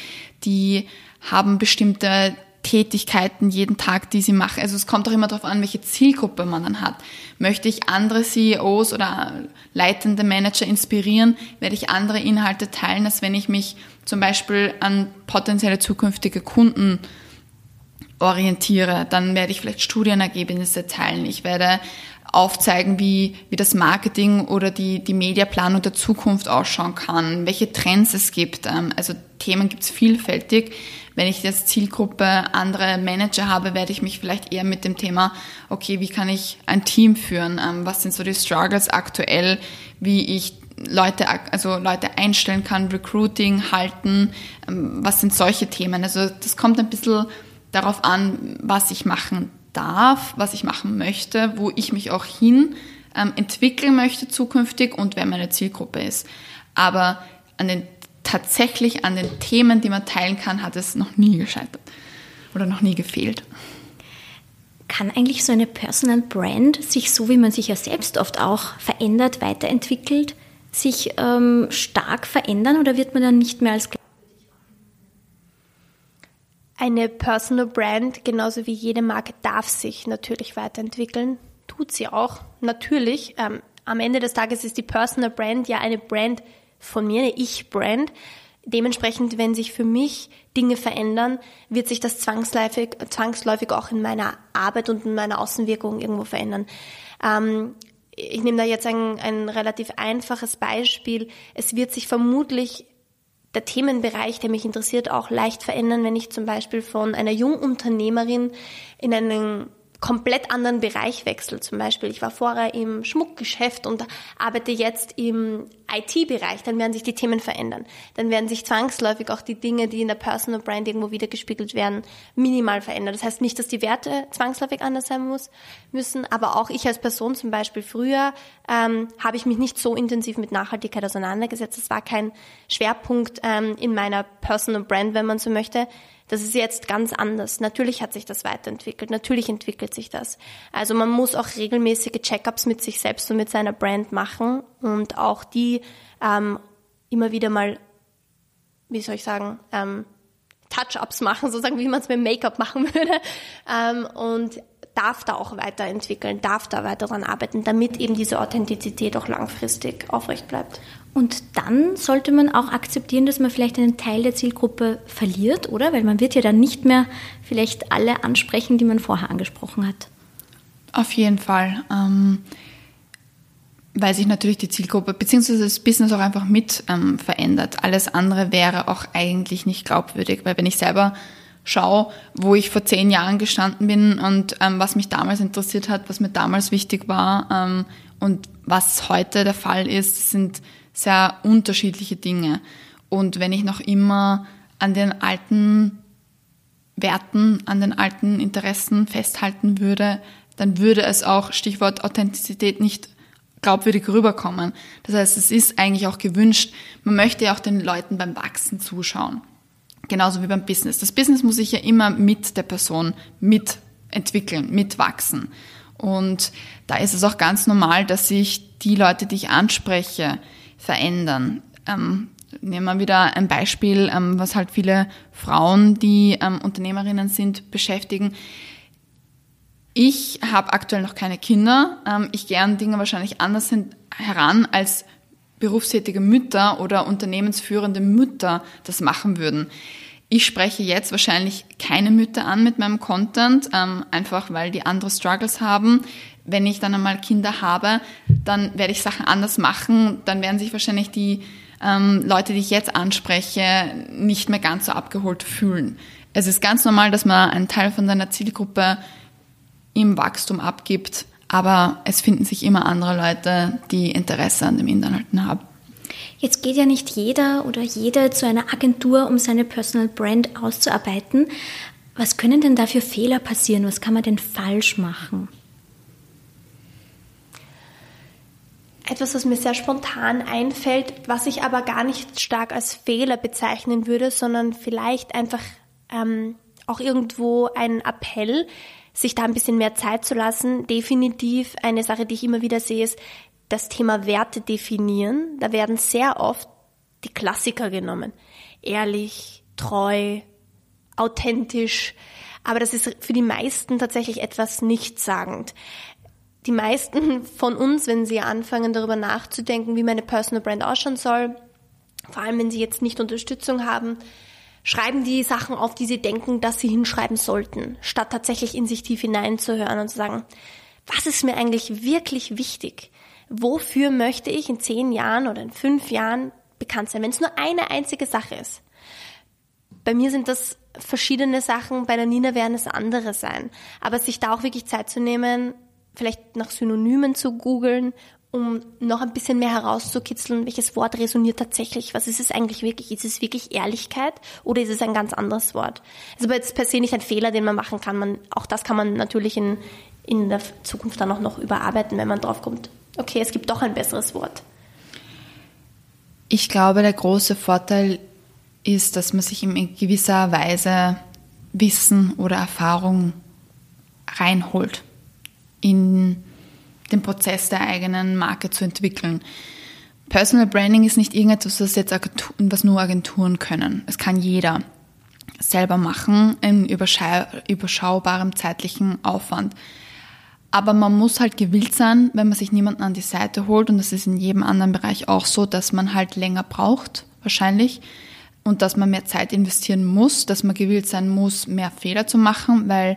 die haben bestimmte Tätigkeiten jeden Tag, die sie machen. Also es kommt auch immer darauf an, welche Zielgruppe man dann hat. Möchte ich andere CEOs oder leitende Manager inspirieren, werde ich andere Inhalte teilen, als wenn ich mich zum Beispiel an potenzielle zukünftige Kunden orientiere, dann werde ich vielleicht Studienergebnisse teilen. Ich werde aufzeigen, wie, wie das Marketing oder die, die Mediaplanung der Zukunft ausschauen kann, welche Trends es gibt. Ähm, also Themen gibt es vielfältig. Wenn ich jetzt Zielgruppe andere Manager habe, werde ich mich vielleicht eher mit dem Thema, okay, wie kann ich ein Team führen? Ähm, was sind so die Struggles aktuell? Wie ich Leute, also Leute einstellen kann, Recruiting halten, ähm, was sind solche Themen? Also das kommt ein bisschen darauf an, was ich machen darf, was ich machen möchte, wo ich mich auch hin ähm, entwickeln möchte zukünftig und wer meine Zielgruppe ist. Aber an den tatsächlich an den Themen, die man teilen kann, hat es noch nie gescheitert oder noch nie gefehlt.
Kann eigentlich so eine Personal Brand sich so, wie man sich ja selbst oft auch verändert, weiterentwickelt, sich ähm, stark verändern oder wird man dann nicht mehr als
eine Personal Brand, genauso wie jede Marke, darf sich natürlich weiterentwickeln. Tut sie auch, natürlich. Ähm, am Ende des Tages ist die Personal Brand ja eine Brand von mir, eine Ich-Brand. Dementsprechend, wenn sich für mich Dinge verändern, wird sich das zwangsläufig, zwangsläufig auch in meiner Arbeit und in meiner Außenwirkung irgendwo verändern. Ähm, ich nehme da jetzt ein, ein relativ einfaches Beispiel. Es wird sich vermutlich der Themenbereich, der mich interessiert, auch leicht verändern, wenn ich zum Beispiel von einer Jungunternehmerin in einen komplett anderen Bereich wechsle. Zum Beispiel, ich war vorher im Schmuckgeschäft und arbeite jetzt im IT-Bereich, dann werden sich die Themen verändern. Dann werden sich zwangsläufig auch die Dinge, die in der Personal Brand irgendwo wiedergespiegelt werden, minimal verändern. Das heißt nicht, dass die Werte zwangsläufig anders sein muss, müssen, aber auch ich als Person zum Beispiel früher ähm, habe ich mich nicht so intensiv mit Nachhaltigkeit auseinandergesetzt. Das war kein Schwerpunkt ähm, in meiner Personal Brand, wenn man so möchte. Das ist jetzt ganz anders. Natürlich hat sich das weiterentwickelt. Natürlich entwickelt sich das. Also man muss auch regelmäßige Checkups mit sich selbst und mit seiner Brand machen und auch die ähm, immer wieder mal, wie soll ich sagen, ähm, Touch-ups machen, sozusagen wie man es mit Make-up machen würde. Ähm, und darf da auch weiterentwickeln, darf da weiter daran arbeiten, damit eben diese Authentizität auch langfristig aufrecht bleibt.
Und dann sollte man auch akzeptieren, dass man vielleicht einen Teil der Zielgruppe verliert, oder? Weil man wird ja dann nicht mehr vielleicht alle ansprechen, die man vorher angesprochen hat.
Auf jeden Fall. Ähm, weil sich natürlich die Zielgruppe bzw. das Business auch einfach mit ähm, verändert. Alles andere wäre auch eigentlich nicht glaubwürdig, weil wenn ich selber schaue, wo ich vor zehn Jahren gestanden bin und ähm, was mich damals interessiert hat, was mir damals wichtig war ähm, und was heute der Fall ist, sind sehr unterschiedliche Dinge. Und wenn ich noch immer an den alten Werten, an den alten Interessen festhalten würde, dann würde es auch, Stichwort Authentizität, nicht glaubwürdig rüberkommen. Das heißt, es ist eigentlich auch gewünscht, man möchte ja auch den Leuten beim Wachsen zuschauen. Genauso wie beim Business. Das Business muss sich ja immer mit der Person mitentwickeln, mitwachsen. Und da ist es auch ganz normal, dass sich die Leute, die ich anspreche, verändern. Ähm, nehmen wir wieder ein Beispiel, ähm, was halt viele Frauen, die ähm, Unternehmerinnen sind, beschäftigen. Ich habe aktuell noch keine Kinder. Ähm, ich gehe an Dinge wahrscheinlich anders heran als berufstätige Mütter oder unternehmensführende Mütter das machen würden. Ich spreche jetzt wahrscheinlich keine Mütter an mit meinem Content, ähm, einfach weil die andere Struggles haben. Wenn ich dann einmal Kinder habe, dann werde ich Sachen anders machen. Dann werden sich wahrscheinlich die ähm, Leute, die ich jetzt anspreche, nicht mehr ganz so abgeholt fühlen. Es ist ganz normal, dass man einen Teil von seiner Zielgruppe im Wachstum abgibt aber es finden sich immer andere Leute, die Interesse an dem Inhalten haben.
Jetzt geht ja nicht jeder oder jede zu einer Agentur, um seine Personal Brand auszuarbeiten. Was können denn da für Fehler passieren? Was kann man denn falsch machen?
Etwas, was mir sehr spontan einfällt, was ich aber gar nicht stark als Fehler bezeichnen würde, sondern vielleicht einfach ähm, auch irgendwo ein Appell, sich da ein bisschen mehr Zeit zu lassen. Definitiv eine Sache, die ich immer wieder sehe, ist das Thema Werte definieren. Da werden sehr oft die Klassiker genommen. Ehrlich, treu, authentisch. Aber das ist für die meisten tatsächlich etwas nichtssagend. Die meisten von uns, wenn sie anfangen darüber nachzudenken, wie meine Personal Brand ausschauen soll, vor allem wenn sie jetzt nicht Unterstützung haben, schreiben die Sachen auf, die sie denken, dass sie hinschreiben sollten, statt tatsächlich in sich tief hineinzuhören und zu sagen, was ist mir eigentlich wirklich wichtig? Wofür möchte ich in zehn Jahren oder in fünf Jahren bekannt sein, wenn es nur eine einzige Sache ist? Bei mir sind das verschiedene Sachen, bei der Nina werden es andere sein. Aber sich da auch wirklich Zeit zu nehmen, vielleicht nach Synonymen zu googeln, um noch ein bisschen mehr herauszukitzeln, welches Wort resoniert tatsächlich, was ist es eigentlich wirklich? Ist es wirklich Ehrlichkeit oder ist es ein ganz anderes Wort? Also aber jetzt per se nicht ein Fehler, den man machen kann. Man, auch das kann man natürlich in, in der Zukunft dann auch noch überarbeiten, wenn man drauf kommt, okay, es gibt doch ein besseres Wort.
Ich glaube, der große Vorteil ist, dass man sich in gewisser Weise Wissen oder Erfahrung reinholt in den Prozess der eigenen Marke zu entwickeln. Personal Branding ist nicht irgendetwas, was jetzt Agenturen, was nur Agenturen können. Es kann jeder selber machen in überschaubarem zeitlichen Aufwand. Aber man muss halt gewillt sein, wenn man sich niemanden an die Seite holt, und das ist in jedem anderen Bereich auch so, dass man halt länger braucht, wahrscheinlich, und dass man mehr Zeit investieren muss, dass man gewillt sein muss, mehr Fehler zu machen, weil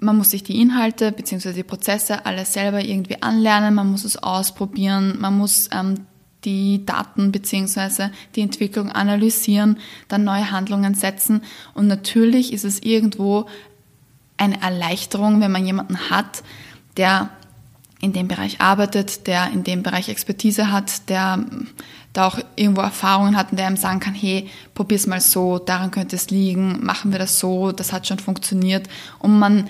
man muss sich die Inhalte bzw. die Prozesse alles selber irgendwie anlernen, man muss es ausprobieren, man muss ähm, die Daten bzw. die Entwicklung analysieren, dann neue Handlungen setzen. Und natürlich ist es irgendwo eine Erleichterung, wenn man jemanden hat, der in dem Bereich arbeitet, der in dem Bereich Expertise hat, der da auch irgendwo Erfahrungen hat und der einem sagen kann, hey, probier's mal so, daran könnte es liegen, machen wir das so, das hat schon funktioniert. Und man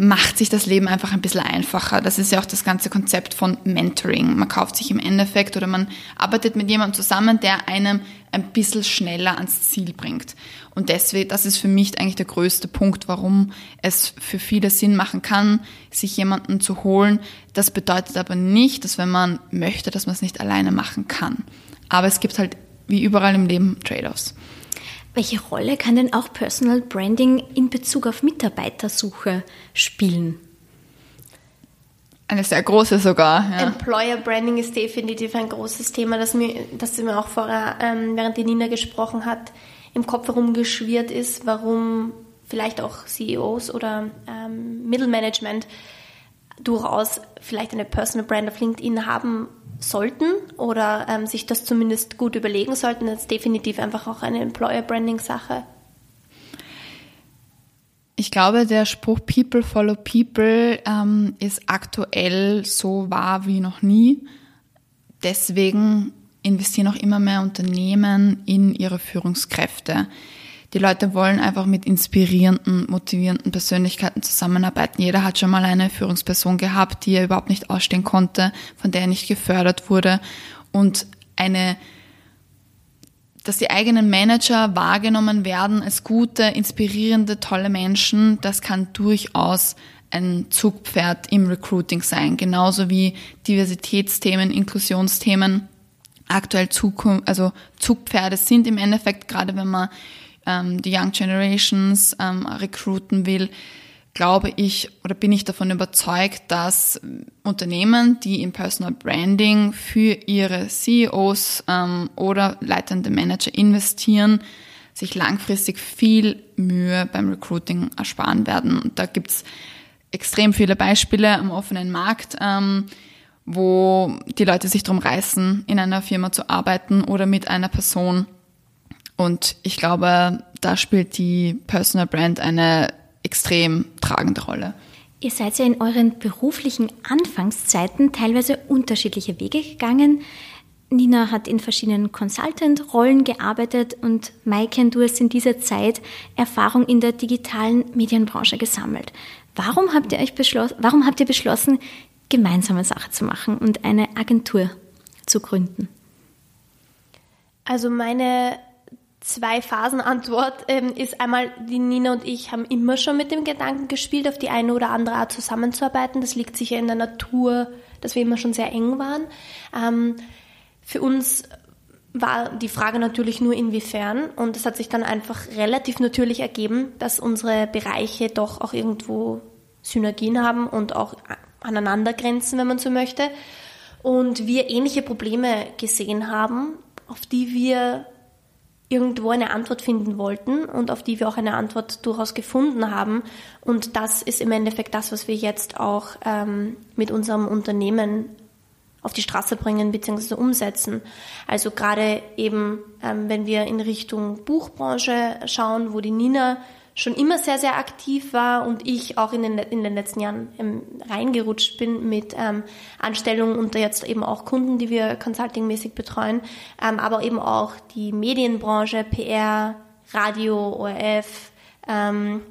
macht sich das Leben einfach ein bisschen einfacher. Das ist ja auch das ganze Konzept von Mentoring. Man kauft sich im Endeffekt oder man arbeitet mit jemandem zusammen, der einem ein bisschen schneller ans Ziel bringt. Und deswegen, das ist für mich eigentlich der größte Punkt, warum es für viele Sinn machen kann, sich jemanden zu holen. Das bedeutet aber nicht, dass wenn man möchte, dass man es nicht alleine machen kann. Aber es gibt halt wie überall im Leben Trade-offs.
Welche Rolle kann denn auch Personal Branding in Bezug auf Mitarbeitersuche spielen?
Eine sehr große sogar.
Ja. Employer Branding ist definitiv ein großes Thema, das mir, das mir auch vorher, ähm, während die Nina gesprochen hat, im Kopf herumgeschwirrt ist, warum vielleicht auch CEOs oder ähm, Mittelmanagement durchaus vielleicht eine Personal Brand auf LinkedIn haben sollten oder ähm, sich das zumindest gut überlegen sollten. Das ist definitiv einfach auch eine Employer Branding Sache.
Ich glaube, der Spruch People follow People ähm, ist aktuell so wahr wie noch nie. Deswegen investieren auch immer mehr Unternehmen in ihre Führungskräfte. Die Leute wollen einfach mit inspirierenden, motivierenden Persönlichkeiten zusammenarbeiten. Jeder hat schon mal eine Führungsperson gehabt, die er überhaupt nicht ausstehen konnte, von der er nicht gefördert wurde. Und eine, dass die eigenen Manager wahrgenommen werden als gute, inspirierende, tolle Menschen, das kann durchaus ein Zugpferd im Recruiting sein. Genauso wie Diversitätsthemen, Inklusionsthemen aktuell Zukunft, also Zugpferde sind im Endeffekt, gerade wenn man ähm, die Young Generations ähm, rekruten will, glaube ich oder bin ich davon überzeugt, dass Unternehmen, die im Personal Branding für ihre CEOs ähm, oder leitende Manager investieren, sich langfristig viel Mühe beim Recruiting ersparen werden. Und da gibt's extrem viele Beispiele am offenen Markt, ähm, wo die Leute sich drum reißen, in einer Firma zu arbeiten oder mit einer Person und ich glaube, da spielt die Personal Brand eine extrem tragende Rolle.
Ihr seid ja in euren beruflichen Anfangszeiten teilweise unterschiedliche Wege gegangen. Nina hat in verschiedenen Consultant-Rollen gearbeitet und Maike, du hast in dieser Zeit Erfahrung in der digitalen Medienbranche gesammelt. Warum habt ihr euch beschlossen, warum habt ihr beschlossen, gemeinsame Sache zu machen und eine Agentur zu gründen?
Also meine Zwei-Phasen-Antwort ähm, ist einmal, die Nina und ich haben immer schon mit dem Gedanken gespielt, auf die eine oder andere Art zusammenzuarbeiten. Das liegt sicher in der Natur, dass wir immer schon sehr eng waren. Ähm, für uns war die Frage natürlich nur inwiefern und es hat sich dann einfach relativ natürlich ergeben, dass unsere Bereiche doch auch irgendwo Synergien haben und auch aneinander grenzen, wenn man so möchte. Und wir ähnliche Probleme gesehen haben, auf die wir irgendwo eine Antwort finden wollten und auf die wir auch eine Antwort durchaus gefunden haben. Und das ist im Endeffekt das, was wir jetzt auch ähm, mit unserem Unternehmen auf die Straße bringen bzw. umsetzen. Also gerade eben, ähm, wenn wir in Richtung Buchbranche schauen, wo die Nina schon immer sehr, sehr aktiv war und ich auch in den, in den letzten Jahren ähm, reingerutscht bin mit ähm, Anstellungen und jetzt eben auch Kunden, die wir consultingmäßig betreuen, ähm, aber eben auch die Medienbranche, PR, Radio, ORF, ähm,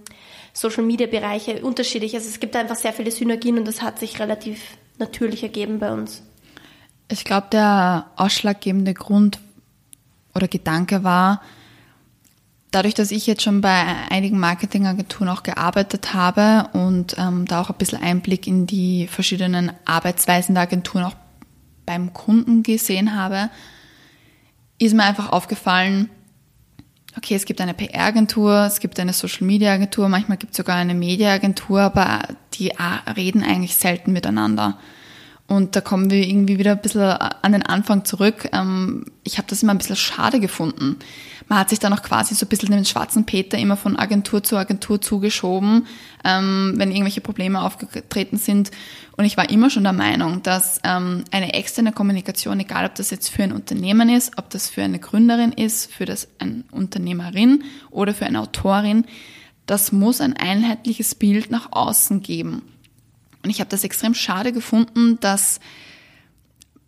Social Media Bereiche unterschiedlich. Also es gibt einfach sehr viele Synergien und das hat sich relativ natürlich ergeben bei uns.
Ich glaube, der ausschlaggebende Grund oder Gedanke war, dadurch, dass ich jetzt schon bei einigen Marketingagenturen auch gearbeitet habe und ähm, da auch ein bisschen Einblick in die verschiedenen Arbeitsweisen der Agenturen auch beim Kunden gesehen habe, ist mir einfach aufgefallen, okay, es gibt eine PR-Agentur, es gibt eine Social-Media-Agentur, manchmal gibt es sogar eine Media-Agentur, aber die reden eigentlich selten miteinander. Und da kommen wir irgendwie wieder ein bisschen an den Anfang zurück. Ähm, ich habe das immer ein bisschen schade gefunden. Man hat sich dann auch quasi so ein bisschen den schwarzen Peter immer von Agentur zu Agentur zugeschoben, ähm, wenn irgendwelche Probleme aufgetreten sind. Und ich war immer schon der Meinung, dass ähm, eine externe Kommunikation, egal ob das jetzt für ein Unternehmen ist, ob das für eine Gründerin ist, für das eine Unternehmerin oder für eine Autorin, das muss ein einheitliches Bild nach außen geben. Und ich habe das extrem schade gefunden, dass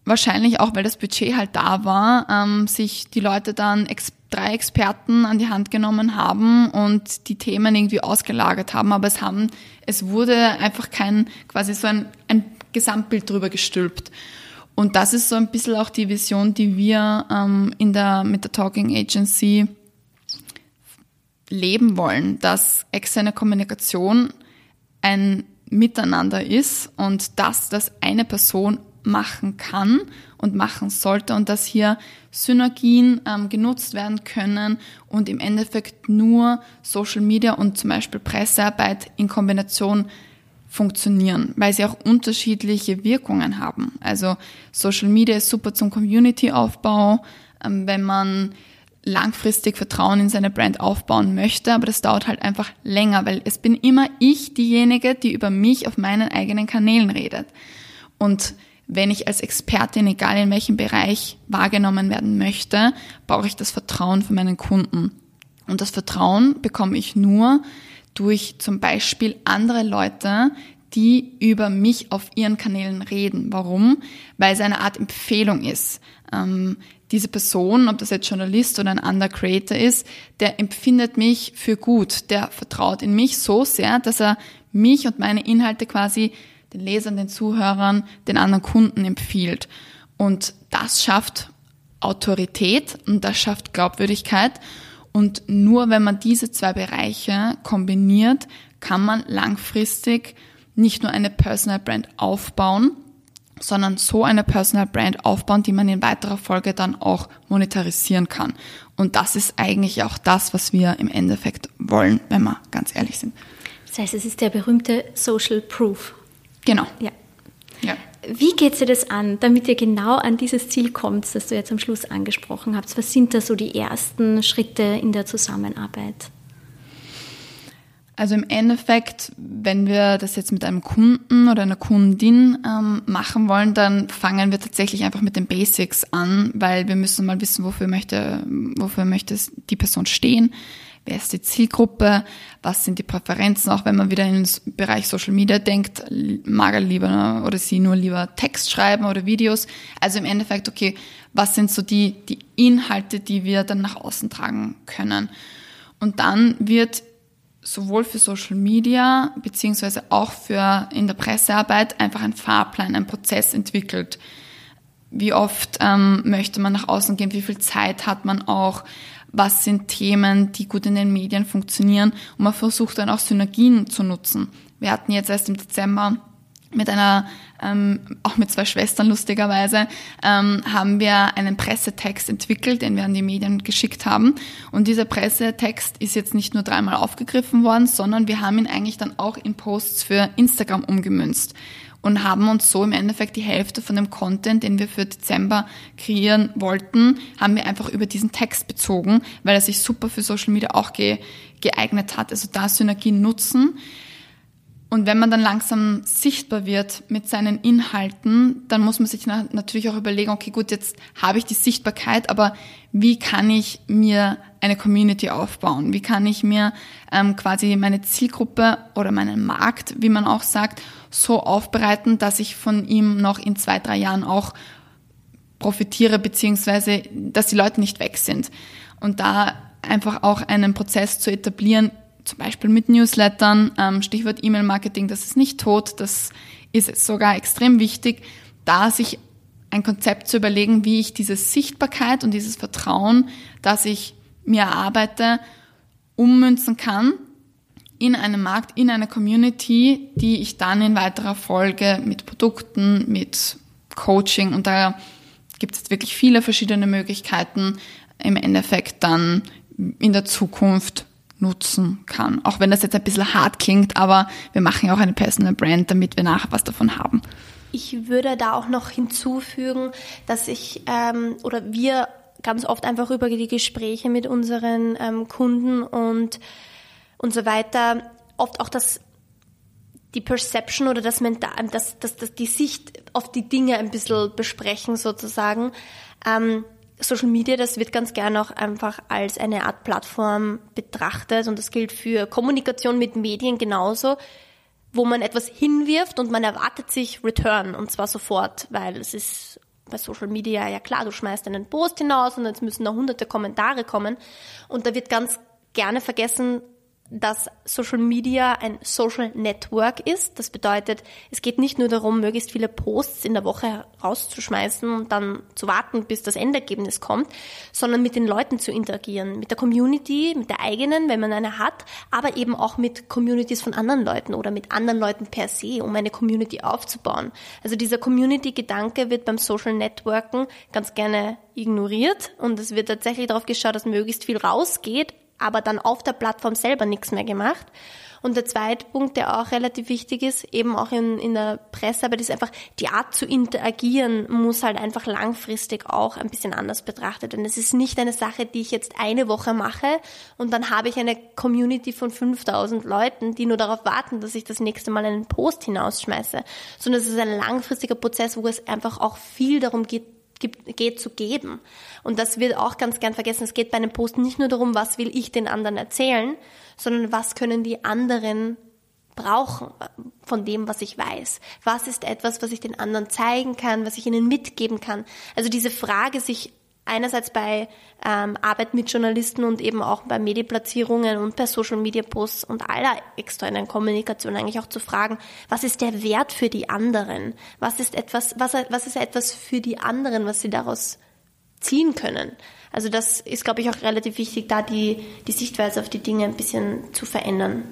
wahrscheinlich auch, weil das Budget halt da war, ähm, sich die Leute dann ex drei Experten an die Hand genommen haben und die Themen irgendwie ausgelagert haben, aber es haben, es wurde einfach kein, quasi so ein, ein Gesamtbild drüber gestülpt. Und das ist so ein bisschen auch die Vision, die wir ähm, in der, mit der Talking Agency leben wollen, dass externe Kommunikation ein miteinander ist und dass das eine Person machen kann und machen sollte und dass hier Synergien ähm, genutzt werden können und im Endeffekt nur Social Media und zum Beispiel Pressearbeit in Kombination funktionieren, weil sie auch unterschiedliche Wirkungen haben. Also Social Media ist super zum Community-Aufbau, ähm, wenn man langfristig Vertrauen in seine Brand aufbauen möchte, aber das dauert halt einfach länger, weil es bin immer ich diejenige, die über mich auf meinen eigenen Kanälen redet. Und wenn ich als Expertin, egal in welchem Bereich, wahrgenommen werden möchte, brauche ich das Vertrauen von meinen Kunden. Und das Vertrauen bekomme ich nur durch zum Beispiel andere Leute, die über mich auf ihren Kanälen reden. Warum? Weil es eine Art Empfehlung ist. Ähm, diese Person, ob das jetzt Journalist oder ein anderer Creator ist, der empfindet mich für gut, der vertraut in mich so sehr, dass er mich und meine Inhalte quasi den Lesern, den Zuhörern, den anderen Kunden empfiehlt. Und das schafft Autorität und das schafft Glaubwürdigkeit. Und nur wenn man diese zwei Bereiche kombiniert, kann man langfristig nicht nur eine Personal Brand aufbauen, sondern so eine Personal Brand aufbauen, die man in weiterer Folge dann auch monetarisieren kann. Und das ist eigentlich auch das, was wir im Endeffekt wollen, wenn wir ganz ehrlich sind.
Das heißt, es ist der berühmte Social Proof.
Genau.
Ja. ja. Wie geht ihr das an, damit ihr genau an dieses Ziel kommt, das du jetzt am Schluss angesprochen hast? Was sind da so die ersten Schritte in der Zusammenarbeit?
Also im Endeffekt, wenn wir das jetzt mit einem Kunden oder einer Kundin ähm, machen wollen, dann fangen wir tatsächlich einfach mit den Basics an, weil wir müssen mal wissen, wofür möchte, wofür möchte die Person stehen, wer ist die Zielgruppe, was sind die Präferenzen, auch wenn man wieder ins Bereich Social Media denkt, mag er lieber ne, oder sie nur lieber Text schreiben oder Videos. Also im Endeffekt, okay, was sind so die, die Inhalte, die wir dann nach außen tragen können. Und dann wird sowohl für Social Media beziehungsweise auch für in der Pressearbeit einfach ein Fahrplan, ein Prozess entwickelt. Wie oft ähm, möchte man nach außen gehen? Wie viel Zeit hat man auch? Was sind Themen, die gut in den Medien funktionieren? Und man versucht dann auch Synergien zu nutzen. Wir hatten jetzt erst im Dezember mit einer, ähm, auch mit zwei Schwestern lustigerweise, ähm, haben wir einen Pressetext entwickelt, den wir an die Medien geschickt haben. Und dieser Pressetext ist jetzt nicht nur dreimal aufgegriffen worden, sondern wir haben ihn eigentlich dann auch in Posts für Instagram umgemünzt und haben uns so im Endeffekt die Hälfte von dem Content, den wir für Dezember kreieren wollten, haben wir einfach über diesen Text bezogen, weil er sich super für Social Media auch ge geeignet hat. Also da Synergien nutzen. Und wenn man dann langsam sichtbar wird mit seinen Inhalten, dann muss man sich natürlich auch überlegen, okay, gut, jetzt habe ich die Sichtbarkeit, aber wie kann ich mir eine Community aufbauen? Wie kann ich mir ähm, quasi meine Zielgruppe oder meinen Markt, wie man auch sagt, so aufbereiten, dass ich von ihm noch in zwei, drei Jahren auch profitiere, beziehungsweise dass die Leute nicht weg sind. Und da einfach auch einen Prozess zu etablieren, zum Beispiel mit Newslettern, ähm, Stichwort E-Mail-Marketing, das ist nicht tot, das ist sogar extrem wichtig, da sich ein Konzept zu überlegen, wie ich diese Sichtbarkeit und dieses Vertrauen, das ich mir erarbeite, ummünzen kann in einem Markt, in einer Community, die ich dann in weiterer Folge mit Produkten, mit Coaching und da gibt es wirklich viele verschiedene Möglichkeiten, im Endeffekt dann in der Zukunft nutzen kann. Auch wenn das jetzt ein bisschen hart klingt, aber wir machen ja auch eine Personal Brand, damit wir nachher was davon haben.
Ich würde da auch noch hinzufügen, dass ich ähm, oder wir ganz oft einfach über die Gespräche mit unseren ähm, Kunden und und so weiter oft auch das die Perception oder das Mental, das, das, das die Sicht auf die Dinge ein bisschen besprechen sozusagen. Ähm, Social Media, das wird ganz gern auch einfach als eine Art Plattform betrachtet und das gilt für Kommunikation mit Medien genauso, wo man etwas hinwirft und man erwartet sich Return und zwar sofort, weil es ist bei Social Media ja klar, du schmeißt einen Post hinaus und jetzt müssen da hunderte Kommentare kommen und da wird ganz gerne vergessen, dass Social Media ein Social Network ist. Das bedeutet, es geht nicht nur darum, möglichst viele Posts in der Woche rauszuschmeißen und dann zu warten, bis das Endergebnis kommt, sondern mit den Leuten zu interagieren, mit der Community, mit der eigenen, wenn man eine hat, aber eben auch mit Communities von anderen Leuten oder mit anderen Leuten per se, um eine Community aufzubauen. Also dieser Community-Gedanke wird beim Social Networken ganz gerne ignoriert und es wird tatsächlich darauf geschaut, dass möglichst viel rausgeht, aber dann auf der Plattform selber nichts mehr gemacht. Und der zweite Punkt, der auch relativ wichtig ist, eben auch in, in der Pressearbeit, ist einfach die Art zu interagieren, muss halt einfach langfristig auch ein bisschen anders betrachtet werden. Es ist nicht eine Sache, die ich jetzt eine Woche mache und dann habe ich eine Community von 5000 Leuten, die nur darauf warten, dass ich das nächste Mal einen Post hinausschmeiße, sondern es ist ein langfristiger Prozess, wo es einfach auch viel darum geht, geht zu geben. Und das wird auch ganz gern vergessen. Es geht bei einem Post nicht nur darum, was will ich den anderen erzählen, sondern was können die anderen brauchen von dem, was ich weiß. Was ist etwas, was ich den anderen zeigen kann, was ich ihnen mitgeben kann? Also diese Frage, sich einerseits bei ähm, Arbeit mit Journalisten und eben auch bei Medienplatzierungen und bei Social Media Posts und aller externen Kommunikation eigentlich auch zu fragen, was ist der Wert für die anderen? Was ist etwas, was, was ist etwas für die anderen, was sie daraus ziehen können? Also das ist, glaube ich, auch relativ wichtig, da die, die Sichtweise auf die Dinge ein bisschen zu verändern.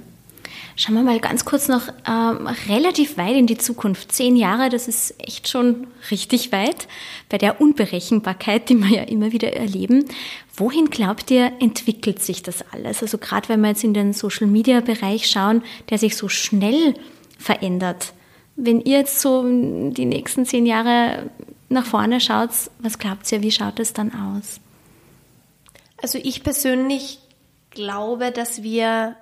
Schauen wir mal ganz kurz noch ähm, relativ weit in die Zukunft. Zehn Jahre, das ist echt schon richtig weit bei der Unberechenbarkeit, die wir ja immer wieder erleben. Wohin glaubt ihr, entwickelt sich das alles? Also gerade wenn wir jetzt in den Social-Media-Bereich schauen, der sich so schnell verändert. Wenn ihr jetzt so die nächsten zehn Jahre nach vorne schaut, was glaubt ihr, wie schaut es dann aus?
Also ich persönlich glaube, dass wir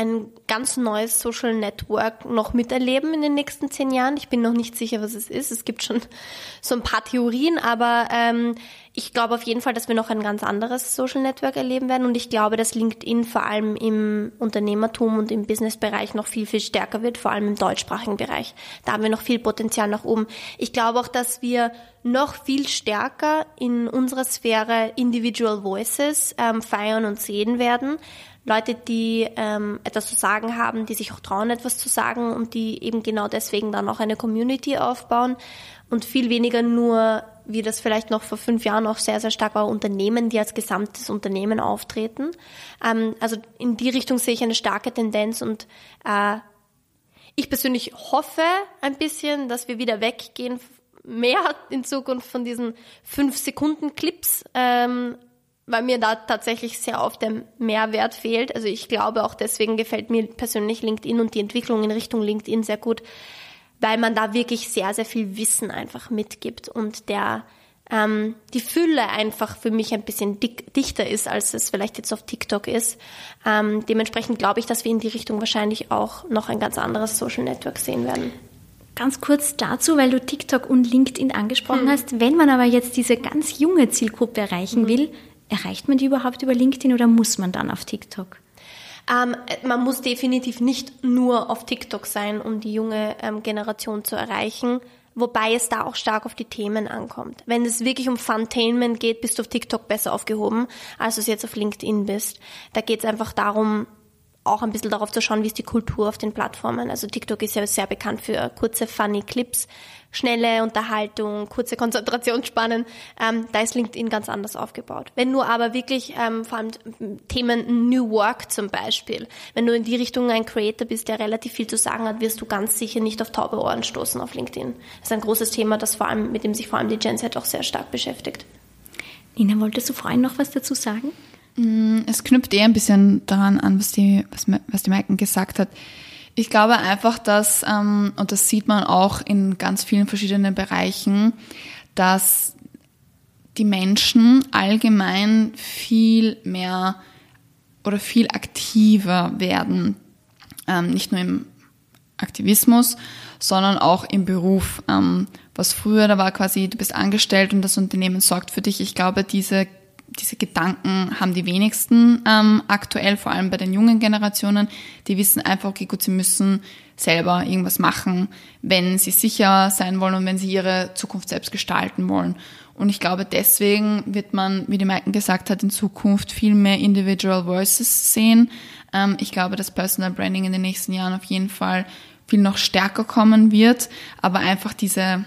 ein ganz neues Social Network noch miterleben in den nächsten zehn Jahren. Ich bin noch nicht sicher, was es ist. Es gibt schon so ein paar Theorien, aber ähm, ich glaube auf jeden Fall, dass wir noch ein ganz anderes Social Network erleben werden und ich glaube, dass LinkedIn vor allem im Unternehmertum und im Businessbereich noch viel, viel stärker wird, vor allem im deutschsprachigen Bereich. Da haben wir noch viel Potenzial nach oben. Ich glaube auch, dass wir noch viel stärker in unserer Sphäre Individual Voices ähm, feiern und sehen werden. Leute, die ähm, etwas zu sagen haben, die sich auch trauen, etwas zu sagen und die eben genau deswegen dann auch eine Community aufbauen und viel weniger nur, wie das vielleicht noch vor fünf Jahren auch sehr, sehr stark war, Unternehmen, die als gesamtes Unternehmen auftreten. Ähm, also in die Richtung sehe ich eine starke Tendenz und äh, ich persönlich hoffe ein bisschen, dass wir wieder weggehen, mehr in Zukunft von diesen 5-Sekunden-Clips, ähm, weil mir da tatsächlich sehr oft der Mehrwert fehlt. Also ich glaube auch deswegen gefällt mir persönlich LinkedIn und die Entwicklung in Richtung LinkedIn sehr gut, weil man da wirklich sehr, sehr viel Wissen einfach mitgibt und der ähm, die Fülle einfach für mich ein bisschen dick, dichter ist, als es vielleicht jetzt auf TikTok ist. Ähm, dementsprechend glaube ich, dass wir in die Richtung wahrscheinlich auch noch ein ganz anderes Social Network sehen werden.
Ganz kurz dazu, weil du TikTok und LinkedIn angesprochen hm. hast. Wenn man aber jetzt diese ganz junge Zielgruppe erreichen hm. will, erreicht man die überhaupt über LinkedIn oder muss man dann auf TikTok?
Ähm, man muss definitiv nicht nur auf TikTok sein, um die junge ähm, Generation zu erreichen, wobei es da auch stark auf die Themen ankommt. Wenn es wirklich um Funtainment geht, bist du auf TikTok besser aufgehoben, als du es jetzt auf LinkedIn bist. Da geht es einfach darum, auch ein bisschen darauf zu schauen, wie ist die Kultur auf den Plattformen. Also TikTok ist ja sehr bekannt für kurze, funny Clips, schnelle Unterhaltung, kurze Konzentrationsspannen. Ähm, da ist LinkedIn ganz anders aufgebaut. Wenn du aber wirklich ähm, vor allem Themen New Work zum Beispiel, wenn du in die Richtung ein Creator bist, der relativ viel zu sagen hat, wirst du ganz sicher nicht auf taube Ohren stoßen auf LinkedIn. Das ist ein großes Thema, das vor allem, mit dem sich vor allem die Gen Z auch sehr stark beschäftigt.
Nina, wolltest du vorhin noch was dazu sagen?
Mm, es knüpft eher ein bisschen daran an, was die, was, was die Maiken gesagt hat. Ich glaube einfach, dass, ähm, und das sieht man auch in ganz vielen verschiedenen Bereichen, dass die Menschen allgemein viel mehr oder viel aktiver werden. Ähm, nicht nur im Aktivismus, sondern auch im Beruf. Ähm, was früher, da war quasi, du bist angestellt und das Unternehmen sorgt für dich. Ich glaube, diese diese Gedanken haben die wenigsten ähm, aktuell, vor allem bei den jungen Generationen. Die wissen einfach, okay, gut, sie müssen selber irgendwas machen, wenn sie sicher sein wollen und wenn sie ihre Zukunft selbst gestalten wollen. Und ich glaube, deswegen wird man, wie die Maiken gesagt hat, in Zukunft viel mehr Individual Voices sehen. Ähm, ich glaube, dass Personal Branding in den nächsten Jahren auf jeden Fall viel noch stärker kommen wird, aber einfach diese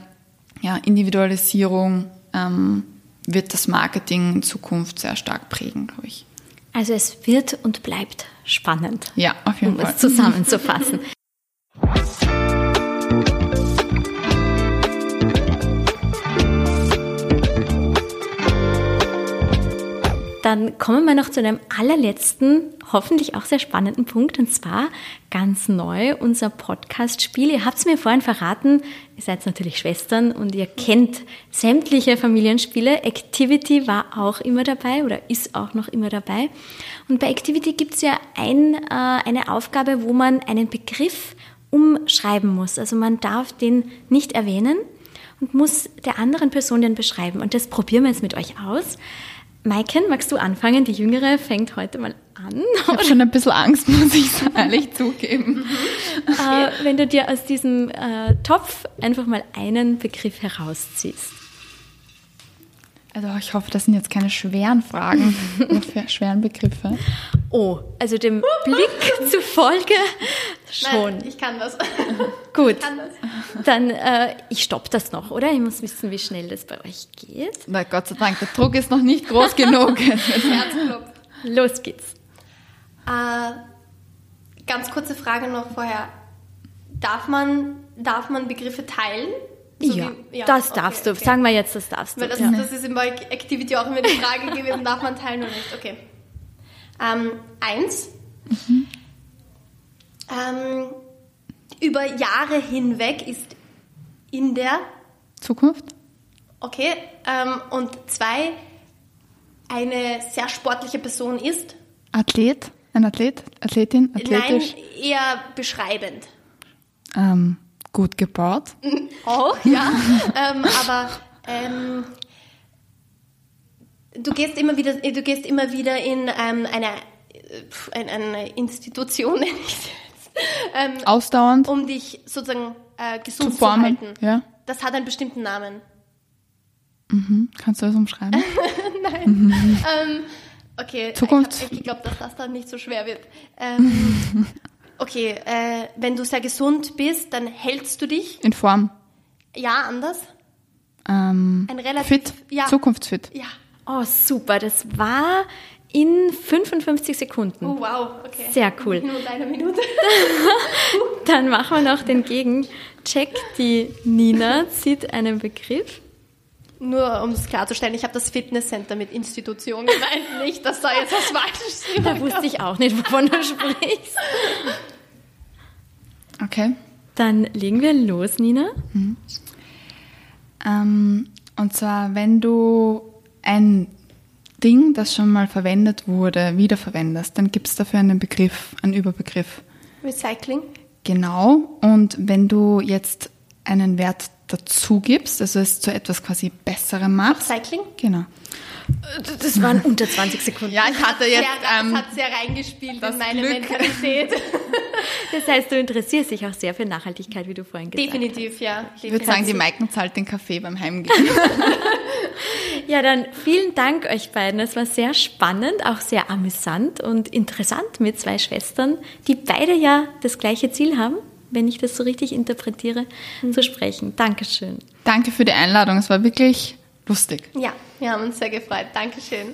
ja, Individualisierung ähm, wird das Marketing in Zukunft sehr stark prägen, glaube ich.
Also es wird und bleibt spannend.
Ja, auf jeden
um
Fall.
Um es zusammenzufassen. Dann kommen wir noch zu einem allerletzten, hoffentlich auch sehr spannenden Punkt, und zwar ganz neu unser Podcast-Spiel. Ihr habt es mir vorhin verraten, ihr seid natürlich Schwestern und ihr kennt sämtliche Familienspiele. Activity war auch immer dabei oder ist auch noch immer dabei. Und bei Activity gibt es ja ein, äh, eine Aufgabe, wo man einen Begriff umschreiben muss. Also man darf den nicht erwähnen und muss der anderen Person den beschreiben. Und das probieren wir jetzt mit euch aus. Maiken, magst du anfangen? Die Jüngere fängt heute mal an.
Ich habe schon ein bisschen Angst, muss ich ehrlich zugeben.
Okay. Äh, wenn du dir aus diesem äh, Topf einfach mal einen Begriff herausziehst.
Also ich hoffe, das sind jetzt keine schweren Fragen, für schweren Begriffe.
Oh, also dem Blick zufolge schon.
Nein, ich kann das.
Gut, kann das. dann äh, ich stopp das noch, oder? Ich muss wissen, wie schnell das bei euch geht.
Na Gott sei Dank, der Druck ist noch nicht groß genug.
Los geht's.
Äh, ganz kurze Frage noch vorher. Darf man, darf man Begriffe teilen?
So ja, wie, ja, das okay, darfst du. Okay. Sagen wir jetzt, das darfst du.
Weil das,
ja.
das ist in bei Activity auch immer die Frage gewesen, darf man teilen oder nicht? Okay. Ähm, eins. Mhm. Ähm, über Jahre hinweg ist in der
Zukunft.
Okay. Ähm, und zwei, eine sehr sportliche Person ist.
Athlet? Ein Athlet? Athletin? Athletisch?
Nein, eher beschreibend.
Ähm, gut gebaut.
Auch, ja. ähm, aber ähm, du gehst immer wieder, du gehst immer wieder in ähm, eine, eine, eine Institution,
ähm, Ausdauernd.
Um dich sozusagen äh, gesund zu, zu, halten.
Ja.
Das hat einen bestimmten Namen.
Mhm. Kannst du das umschreiben?
Nein. Mhm. Ähm, okay,
Zukunft.
ich habe geglaubt, dass das dann nicht so schwer wird. Ähm, Okay, äh, wenn du sehr gesund bist, dann hältst du dich.
In Form.
Ja, anders.
Ähm,
Ein relativ,
fit.
Ja.
Zukunftsfit.
Ja.
Oh, super. Das war In 55 Sekunden.
Oh, wow, okay.
Sehr cool.
Nur eine Minute.
Dann machen wir noch den Gegencheck. Die Nina zieht einen Begriff.
Nur um es klarzustellen, ich habe das Fitnesscenter mit Institution gemeint, nicht, dass da jetzt was Falsches
Da wusste ich auch nicht, wovon du sprichst.
Okay.
Dann legen wir los, Nina.
Ähm, und zwar, wenn du ein Ding, das schon mal verwendet wurde, wiederverwendest, dann gibt es dafür einen Begriff, einen Überbegriff.
Recycling.
Genau. Und wenn du jetzt einen Wert dazu gibst, also es zu etwas quasi Besserem machst.
Recycling.
Genau.
Das waren unter 20 Sekunden.
Ja, ich hatte jetzt.
Sehr,
Ähm,
das hat sehr reingespielt
das
in meine
Glück.
Mentalität.
Das heißt, du interessierst dich auch sehr für Nachhaltigkeit, wie du vorhin gesagt hast.
Definitiv, ja.
ich würde sagen, die Maiken zahlt den Kaffee beim Heimgehen.
Ja, dann vielen Dank euch beiden. Es war sehr spannend, auch sehr amüsant und interessant mit zwei Schwestern, die beide ja das gleiche Ziel haben, wenn ich das so richtig interpretiere, zu sprechen. Dankeschön.
Danke für die Einladung. Es war wirklich lustig.
Ja, wir haben uns sehr gefreut. Dankeschön.